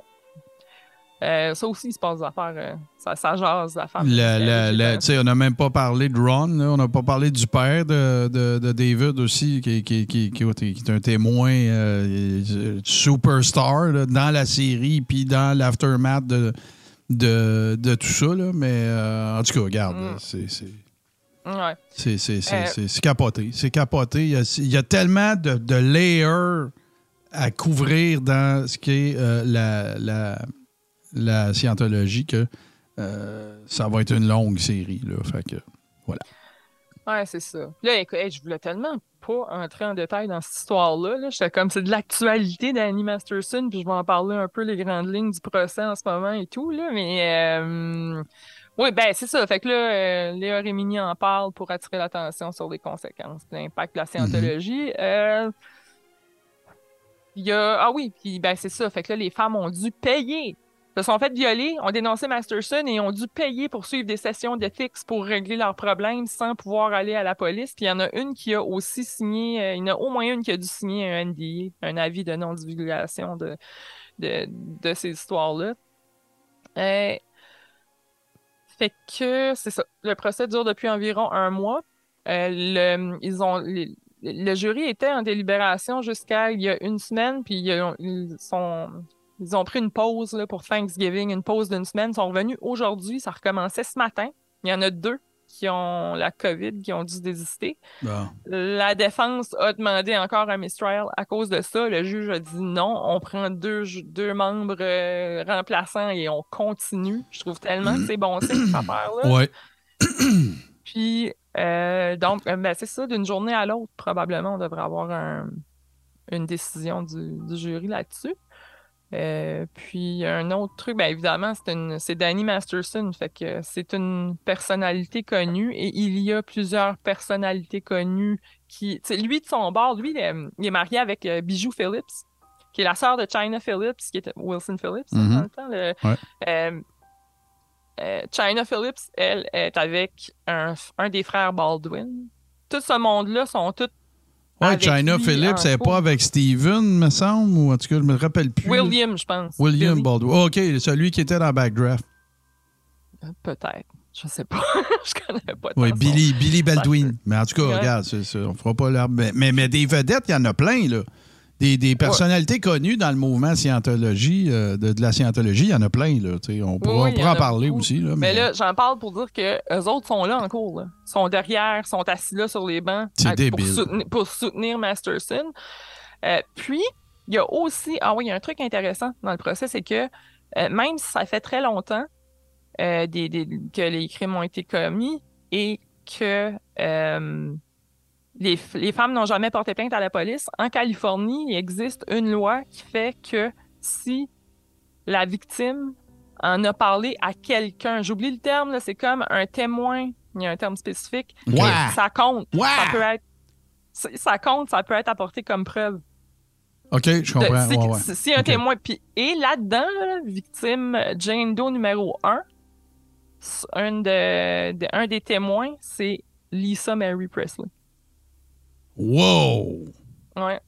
Euh, ça aussi, il se passe des affaires. euh, ça, ça jase, la femme. La- la- Elle, la- elle, tu sais, on n'a même pas parlé de Ron, là. on n'a pas parlé du père de, de- de David aussi, qui, qui- qui- est un témoin euh, superstar là, dans la série, puis dans l'aftermath de, de, de tout ça, là, mais euh, en tout cas, regarde, Mm. c'est. c'est- Ouais. Euh, c'est- c'est capoté. C'est capoté. Il y a, il y a tellement de, de layers à couvrir dans ce qui est euh, la, la, la scientologie que euh, ça va être une longue série. Là. Fait que, Ouais, c'est ça. Là, écoute, hey, je voulais tellement pas entrer en détail dans cette histoire-là. Là. J'étais comme, c'est de l'actualité d'Annie Masterson, puis je vais en parler un peu les grandes lignes du procès en ce moment et tout, là. Mais, euh, oui, ben, c'est ça. Fait que là, euh, Léa Rémini en parle pour attirer l'attention sur les conséquences l'impact de la scientologie. Euh, Il y a, ah oui, puis ben, c'est ça. Fait que là, les femmes ont dû payer se sont fait violer, ont dénoncé Masterson et ont dû payer pour suivre des sessions d'éthique pour régler leurs problèmes sans pouvoir aller à la police. Puis il y en a une qui a aussi signé, euh, il y en a au moins une qui a dû signer un NDA, un avis de non-divulgation de, de, ces histoires-là. Euh, fait que c'est ça. Le procès dure depuis environ un mois. Euh, le, ils ont, le jury était en délibération jusqu'à il y a une semaine, puis ils ont, ils sont, ils ont pris une pause là, pour Thanksgiving, une pause d'une semaine. Ils sont revenus aujourd'hui, ça recommençait ce matin. Il y en a deux qui ont la COVID, qui ont dû désister. bon. La défense a demandé encore un mistrial à cause de ça. Le juge a dit non, on prend deux, deux membres euh, remplaçants et on continue. Je trouve tellement que c'est bon signe, cette affaire-là. Ouais. Puis, euh, donc, euh, ben, c'est ça, d'une journée à l'autre, probablement, on devrait avoir un- une décision du, du jury là-dessus. Euh, puis, un autre truc, ben, évidemment, c'est une- c'est Danny Masterson, fait que c'est une personnalité connue et il y a plusieurs personnalités connues qui. lui, de son bord, lui, il est, il est marié avec euh, Bijou Phillips, qui est la sœur de China Phillips, qui était Wilson Phillips Mhm. dans le temps. le- Ouais. euh, China Phillips, elle, est avec un, un des frères Baldwin. Tout ce monde-là sont tous. Ouais, China Phillips, c'est couple. pas avec Steven, me semble, ou en tout cas, je me rappelle plus. William, je pense. William Billy. Baldwin. Oh, OK, celui qui était dans Backdraft. Euh, Peut-être. Je sais pas. je connais pas. Oui, Billy, Billy Baldwin. Mais en tout cas, Ouais. regarde, on fera pas l'herbe. Mais, mais, mais des vedettes, il y en a plein, là. Des, des personnalités connues dans le mouvement scientologie, euh, de, de la scientologie, il y en a plein, là. Tu sais, on pourra, Oui, on pourra en parler beaucoup. aussi, là. Mais là, j'en parle pour dire que eux autres sont là en cours. Là. Ils sont derrière, sont assis là sur les bancs à- pour, soutenir, pour soutenir Masterson. Euh, puis, il y a aussi. Ah oui, il y a un truc intéressant dans le procès, c'est que euh, même si ça fait très longtemps des, des- que les crimes ont été commis et que les, les femmes n'ont jamais porté plainte à la police, en Californie, il existe une loi qui fait que si la victime en a parlé à quelqu'un, j'oublie le terme, là, c'est comme un témoin, il y a un terme spécifique, Ouais. ça compte. Ouais. Ça peut être. ça- compte, ça peut être apporté comme preuve. OK, je comprends. Si, ouais, ouais. si- si un témoin. Puis, et là-dedans, là, victime Jane Doe numéro 1, un, de, de- un des témoins, c'est Lisa Mary Presley. Wow! Ouais.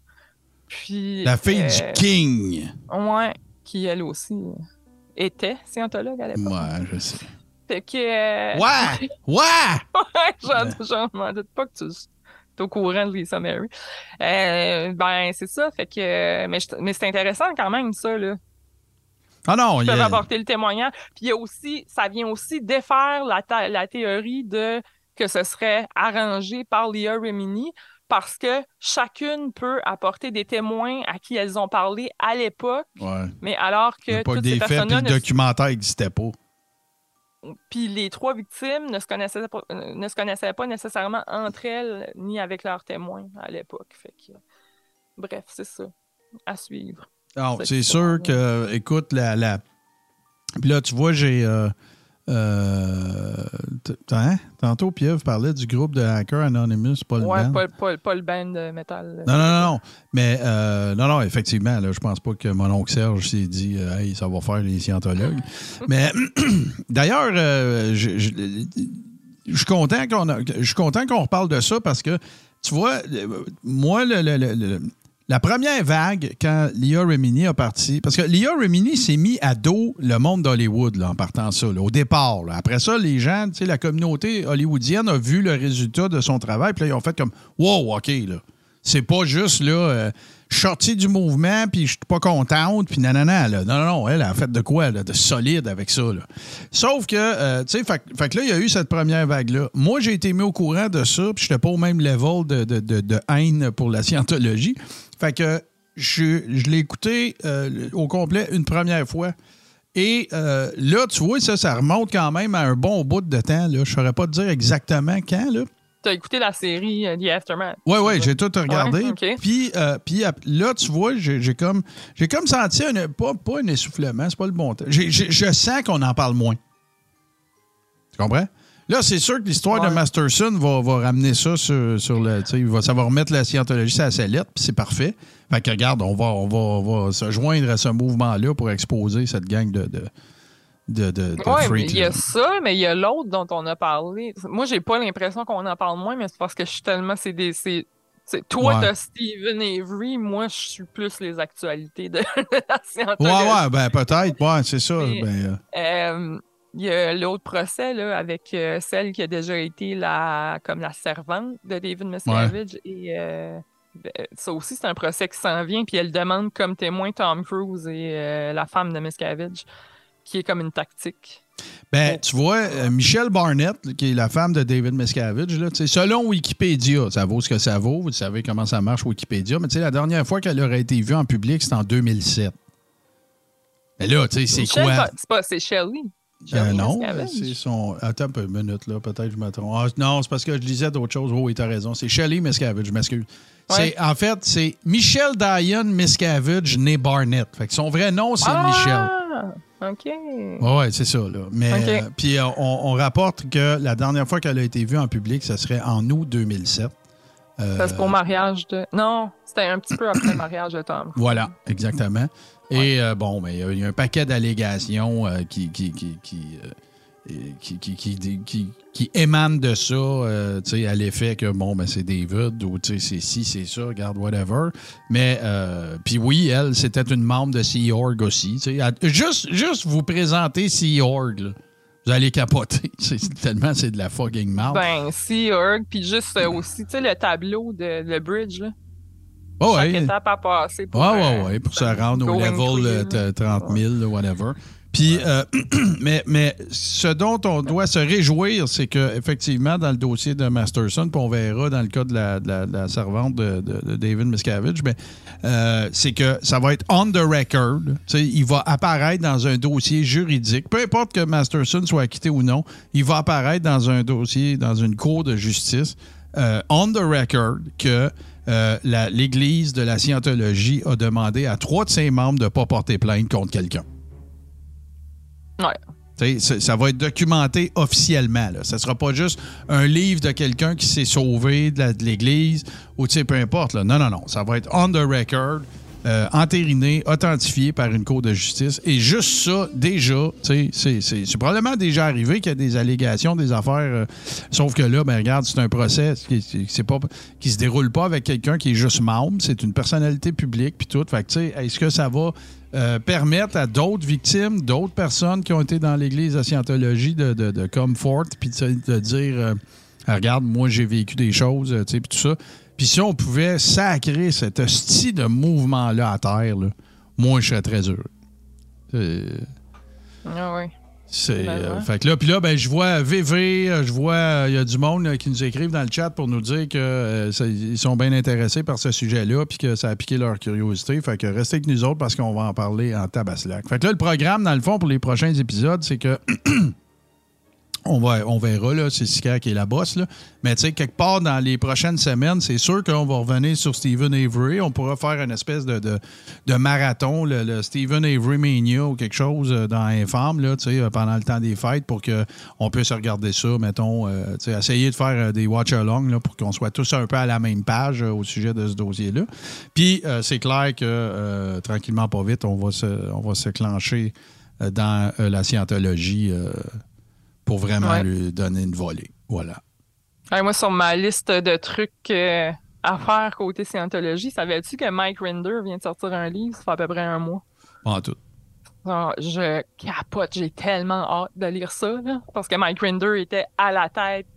Puis. La fille euh, du King. Ouais, qui elle aussi euh, était scientologue à l'époque. Ouais, je sais. Fait que. euh, Ouais! Ouais! Ouais, j'en j'en m'en doute pas que tu es au courant de Lisa Mary. Euh, ben, c'est ça. Fait que. Mais, mais c'est intéressant quand même, ça, là. Ah non, il a... apporter le témoignage. Puis il y a aussi, ça vient aussi défaire la théorie de que ce serait arrangé par Leah Remini parce que chacune peut apporter des témoins à qui elles ont parlé à l'époque, Ouais. mais alors que pas toutes des ces faits, puis le ne- documentaire n'existait pas. puis les trois victimes ne se, connaissaient pas, euh, ne se connaissaient pas nécessairement entre elles ni avec leurs témoins à l'époque. Fait que, bref, c'est ça. À suivre. C'est sûr que, écoute, la. la... Puis là, tu vois, j'ai. euh, euh, hein? Tantôt, Pierre parlait du groupe de Hacker Anonymous, Paul ouais, Band. pas, pas, le band de métal. Non, non, non, non. Mais, euh, non, non, effectivement, là, je pense pas que mon oncle Serge s'est dit, euh, hey, ça va faire les scientologues. Mais, d'ailleurs, je, je- je suis content qu'on reparle de ça parce que, tu vois, euh, moi, le- le- le- le- la première vague, quand Leah Remini a parti, parce que Leah Remini s'est mis à dos le monde d'Hollywood en partant ça, au départ. Après ça, les gens, la communauté hollywoodienne a vu le résultat de son travail, puis là, ils ont fait comme Wow, OK, là. C'est pas juste, là, euh, sorti du mouvement, puis je suis pas contente, puis nanana, là. Non, non, non, elle a fait de quoi, là, de solide avec ça, là. Sauf que, euh, tu sais, fait, que là, il y a eu cette première vague-là. Moi, j'ai été mis au courant de ça, puis j'étais pas au même level de, de haine pour la scientologie. Fait que je, je l'ai écouté euh, au complet une première fois. Et euh, là, tu vois, ça, ça remonte quand même à un bon bout de temps. Là. Je ne saurais pas te dire exactement quand. Là. Tu as écouté la série euh, The Aftermath? Oui, oui, j'ai tout regardé. Ouais. Puis, euh, là, tu vois, j'ai comme, comme senti, un, pas, pas un essoufflement, c'est pas le bon. J'ai- j'ai- Je sens qu'on en parle moins. Tu comprends? Là, c'est sûr que l'histoire de Ouais. Masterson va, va ramener ça sur, sur le. il va- Ça va remettre la scientologie sur la sellette, puis c'est parfait. Fait que regarde, on va, on va, on va se joindre à ce mouvement-là pour exposer cette gang de, de, de, il y a ça, mais il y a l'autre dont on a parlé. Moi, j'ai pas l'impression qu'on en parle moins, mais c'est parce que je suis tellement. C'est des. toi, Ouais. t'as Stephen Avery, moi, je suis plus les actualités de la Ouais, scientologie. ouais, ben peut-être, ouais, c'est ça. Mais- Ben, euh, Euh, Il y a l'autre procès là, avec euh, celle qui a déjà été la, comme la servante de David Miscavige. Et euh, ben, ça aussi, c'est un procès qui s'en vient. Puis elle demande comme témoin Tom Cruise et euh, la femme de Miscavige, qui est comme une tactique. Ben, Ouais. tu vois, euh, Michelle Barnett, qui est la femme de David Miscavige, là, selon Wikipédia, ça vaut ce que ça vaut, vous savez comment ça marche Wikipédia, mais tu sais, la dernière fois qu'elle aurait été vue en public, c'était en 2007. Mais là, tu sais, c'est quoi? C'est pas, c'est Shelley. Euh, non, c'est son. Attends un peu, une minute, là, peut-être que je me trompe. Ah, non, c'est parce que je lisais d'autres choses. Oh, oui, t'as raison. C'est Shelley Miscavige, je m'excuse. Ouais. En fait, c'est Michelle Diane Miscavige, née Barnett. Fait que son vrai nom, c'est Michelle. Ah, OK. Oui, ouais, c'est ça. Là. Mais euh, puis euh, on, on rapporte que la dernière fois qu'elle a été vue en public, ça serait en août 2007. Euh, Ça, c'est pour le mariage de. Non, c'était un petit peu après le mariage de Tom. Voilà, exactement. Et euh, bon, mais il y a- il y, a un paquet d'allégations euh, qui, qui, qui, qui, euh, qui, qui, qui, qui- qui émanent de ça, euh, tu sais, à l'effet que, bon, ben, c'est David ou, tu sais, c'est ci, c'est ça, regarde, whatever. Mais, euh, puis oui, elle, c'était une membre de Sea Org aussi, tu sais. À- Juste, juste vous présenter Sea Org, là, vous allez capoter. C'est tellement, c'est de la fucking merde. Ben, Sea Org, puis juste euh, aussi, tu sais, le tableau de le bridge, là. Oh, Chaque ouais. étape à passer. Pour, Ouais, ouais, euh, ouais, pour se rendre au level t- 30 000, là, whatever. Puis, euh, mais, mais ce dont on doit se réjouir, c'est qu'effectivement, dans le dossier de Masterson, puis on verra dans le cas de la, de la- de la servante de, de- de David Miscavige, mais, euh, c'est que ça va être on the record. Il va apparaître dans un dossier juridique. Peu importe que Masterson soit acquitté ou non, il va apparaître dans un dossier, dans une cour de justice, euh, on the record, que euh, l'Église de la Scientologie a demandé à trois de ses membres de ne pas porter plainte contre quelqu'un. Ouais. Sais, ça- Ça va être documenté officiellement. Là. Ça ne sera pas juste un livre de quelqu'un qui s'est sauvé de l'Église ou peu importe. là. Non, non, non. Ça va être on the record, euh, entériné, authentifié par une cour de justice. Et juste ça, déjà, c'est- probablement déjà arrivé qu'il y a des allégations, des affaires. euh, sauf que là, ben, regarde, c'est un procès qui, c'est pas, qui se déroule pas avec quelqu'un qui est juste membre. C'est une personnalité publique, puis tout. Fait est-ce que ça va euh, permettre à d'autres victimes, d'autres personnes qui ont été dans l'Église de Scientologie de, de, de come forth, puis de, dire euh, Regarde, moi, j'ai vécu des choses, tu puis tout ça. Puis si on pouvait sacrer cet hostie de mouvement-là à terre, là, moi, je serais très heureux. Euh, Ah ouais. c'est, Ben, euh, ouais. fait que là, puis là, ben, je vois VV, euh, je vois, euh, il y a du monde là, qui nous écrivent dans le chat pour nous dire que euh, ça- ils sont bien intéressés par ce sujet-là, puis que ça a piqué leur curiosité. Fait que restez avec nous autres parce qu'on va en parler en tabaslac. Fait que là, le programme, dans le fond, pour les prochains épisodes, c'est que on, va, on verra, là, c'est Sika qui est la bosse. Mais tu quelque part dans les prochaines semaines, c'est sûr qu'on va revenir sur Stephen Avery. On pourra faire une espèce de, marathon, le, Stephen Avery Mania ou quelque chose euh, dans Infâme, là, euh, pendant le temps des fêtes pour qu'on puisse regarder ça, mettons, euh, essayer de faire des watch-along pour qu'on soit tous un peu à la même page au sujet de ce dossier-là. Puis, c'est clair que tranquillement, pas vite, on va se, on va se clencher dans la scientologie pour vraiment Ouais. lui donner une volée. Voilà. Ouais, moi, sur ma liste de trucs euh, à faire côté scientologie, savais-tu que Mike Rinder vient de sortir un livre, ça fait à peu près un mois? Pas en tout. Je capote, j'ai tellement hâte de lire ça, là, parce que Mike Rinder était à la tête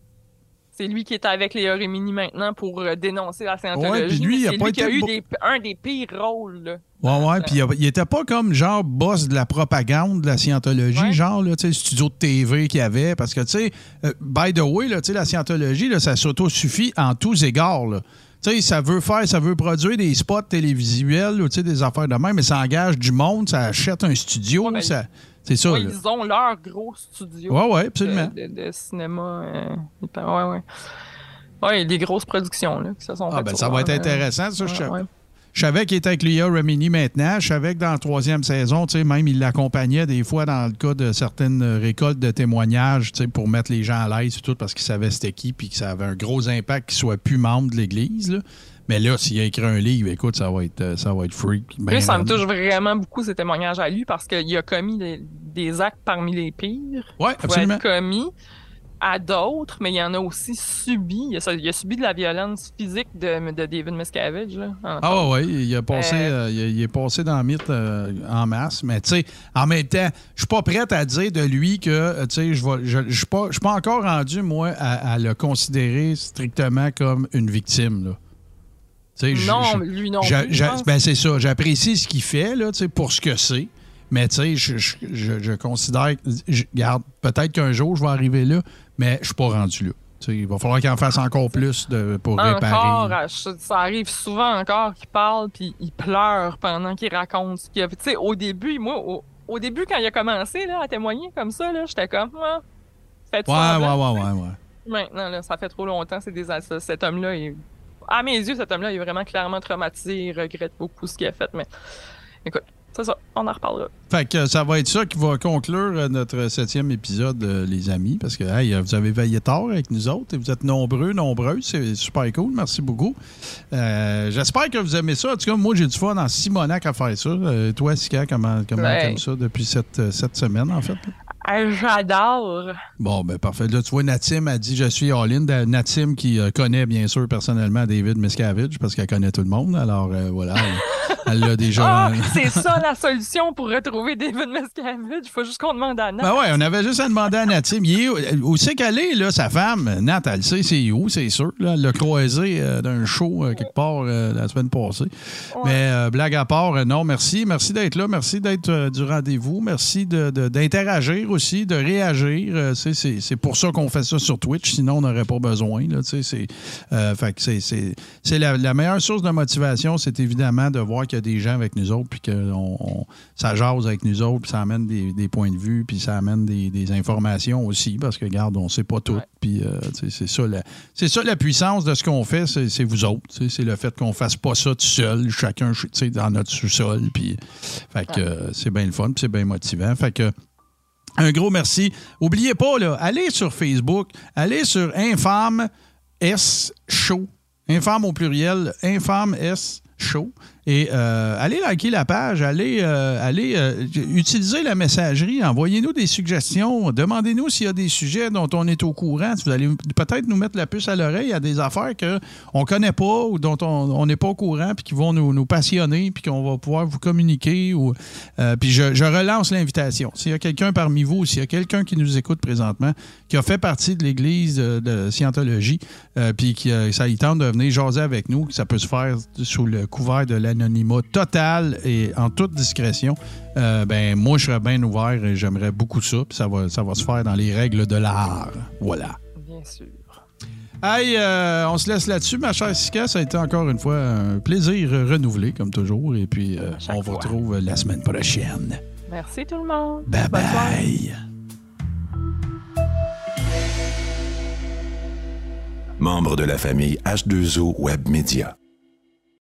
C'est lui qui est avec Léa Rémini maintenant pour euh, dénoncer la scientologie. Ouais, puis lui, il a pas lui a eu bo- des- un des pires rôles. là. Ouais, ouais, puis il, était pas comme genre boss de la propagande de la scientologie, Ouais. genre, là, sais, studio de TV qu'il y avait. Parce que, tu sais, euh, by the way, là, tu sais, la scientologie, là, ça s'auto-suffit en tous égards, là. Tu sais, ça veut faire, ça veut produire des spots télévisuels, ou, tu sais, des affaires de même, mais ça engage du monde, ça achète un studio, Ouais, mais- ça... C'est Ouais, là. ils ont leur gros studio Ouais, ouais, absolument. de, de- de cinéma. euh, ouais, ouais. Ouais, des grosses productions là, qui se sont Ah, faites ben, ça va être euh, intéressant, ça, je ouais. Je savais qu'il était avec Léa Remini maintenant. Je savais que dans la troisième saison, tu sais, même il l'accompagnait des fois dans le cas de certaines récoltes de témoignages, tu sais, pour mettre les gens à l'aise et tout, parce qu'il savait c'était qui, puis que ça avait un gros impact qu'il soit plus membre de l'Église. Mais là, s'il a écrit un livre, écoute, ça va être, euh, ça va être freak. ben ça me touche vraiment beaucoup ces témoignages à lui parce qu'il a commis des, des actes parmi les pires. Pouvaient absolument. être commis à d'autres, mais il y en a aussi subi. Il a, il a subi de la violence physique de, de David Miscavige. Là, Ah ouais, il a passé, Euh, euh, il, a- il est passé dans le mythe euh, en masse. Mais tu sais, en même temps, je suis pas prête à dire de lui que, tu sais, je je suis pas, encore rendu, moi, à, à le considérer strictement comme une victime, là. Non, je- lui non ben, c'est ça. J'apprécie ce qu'il fait, là, pour ce que c'est. Mais tu sais, je, je- je- considère, garde, peut-être qu'un jour je vais arriver là, mais je suis pas rendu là. Il va falloir qu'il en fasse encore plus de, pour réparer. Encore, à- ça arrive souvent encore qu'il parle puis il pleure pendant qu'il raconte ce qu'il a fait. Au début, moi, au, au début, quand il a commencé là, à témoigner comme ça, j'étais comme, ah, Ouais, ça. ouais, ouais, ouais, ouais. Maintenant, là, ça fait trop longtemps, c'est des cet homme-là est. À mes yeux, cet homme-là est vraiment clairement traumatisé, il regrette beaucoup ce qu'il a fait, mais écoute, c'est ça, on en reparlera. Fait que ça va être ça qui va conclure euh, notre septième épisode, euh, les amis, parce que hey, vous avez veillé tard avec nous autres et vous êtes nombreux, nombreuses. C'est super cool. Merci beaucoup. Euh, J'espère que vous aimez ça. En tout cas, moi, j'ai du fun en Simonac à faire ça. Euh, toi, Sika, comment comment Ouais. t'aimes ça depuis cette, euh, cette semaine, en fait? Ah, J'adore. Bon, ben parfait. Là, tu vois, Natim a dit Je suis all-in. Natim qui euh, connaît bien sûr personnellement David Miscavige parce qu'elle connaît tout le monde. Alors euh, voilà, elle- l'a déjà. Ah, c'est ça la solution pour retrouver David Miscavige. Il faut juste qu'on demande à Nat. Ben ouais, on avait juste à demander à Natim. Il est où, c'est qu'elle est, là, sa femme? Nat, elle sait c'est où, c'est sûr. Là, elle l'a croisé euh, d'un show euh, quelque part euh, la semaine passée. Ouais. Mais blague à part, non, merci. Merci d'être là. Merci d'être du rendez-vous. Merci d'interagir aussi, de réagir. C'est- pour ça qu'on fait ça sur Twitch. Sinon, on n'aurait pas besoin. Là, c'est fait que c'est- c'est c'est la, la meilleure source de motivation, c'est évidemment de voir qu'il y a des gens avec nous autres, puis que on- on- ça jase avec nous autres, puis ça amène des, des points de vue, puis ça amène des, des informations aussi, parce que, regarde, on sait pas tout. Ouais. Puis euh, c'est ça, la- ça la puissance de ce qu'on fait, c'est vous autres. C'est le fait qu'on fasse pas ça tout seul, chacun dans notre sous-sol. Puis, fait que euh, c'est bien le fun, puis c'est bien motivant. Fait que. Un gros merci. Oubliez pas, là, allez sur Facebook, allez sur Infâme S Show. Infâme au pluriel, Infâme S Show. Et euh, allez liker la page, allez, euh, allez euh, utiliser la messagerie, envoyez-nous des suggestions, demandez-nous s'il y a des sujets dont on est au courant. Vous allez peut-être nous mettre la puce à l'oreille à des affaires qu'on ne connaît pas ou dont on n'est pas au courant, puis qui vont nous, nous passionner, puis qu'on va pouvoir vous communiquer. Puis je, je relance l'invitation. S'il y a quelqu'un parmi vous, s'il y a quelqu'un qui nous écoute présentement, qui a fait partie de l'Église de, Scientologie, puis qui ça y tente de venir jaser avec nous, ça peut se faire sous le couvert de l'anonymat total et en toute discrétion, euh, ben moi je serais bien ouvert et j'aimerais beaucoup ça, puis ça va, ça va se faire dans les règles de l'art. Voilà. Bien sûr. Hey, euh, on se laisse là-dessus, ma chère Sika. Ça a été encore une fois un plaisir renouvelé, comme toujours. Et puis, euh, on vous retrouve la semaine prochaine. Merci tout le monde. Bye soirée. bye. Membre de la famille H2O Web Media.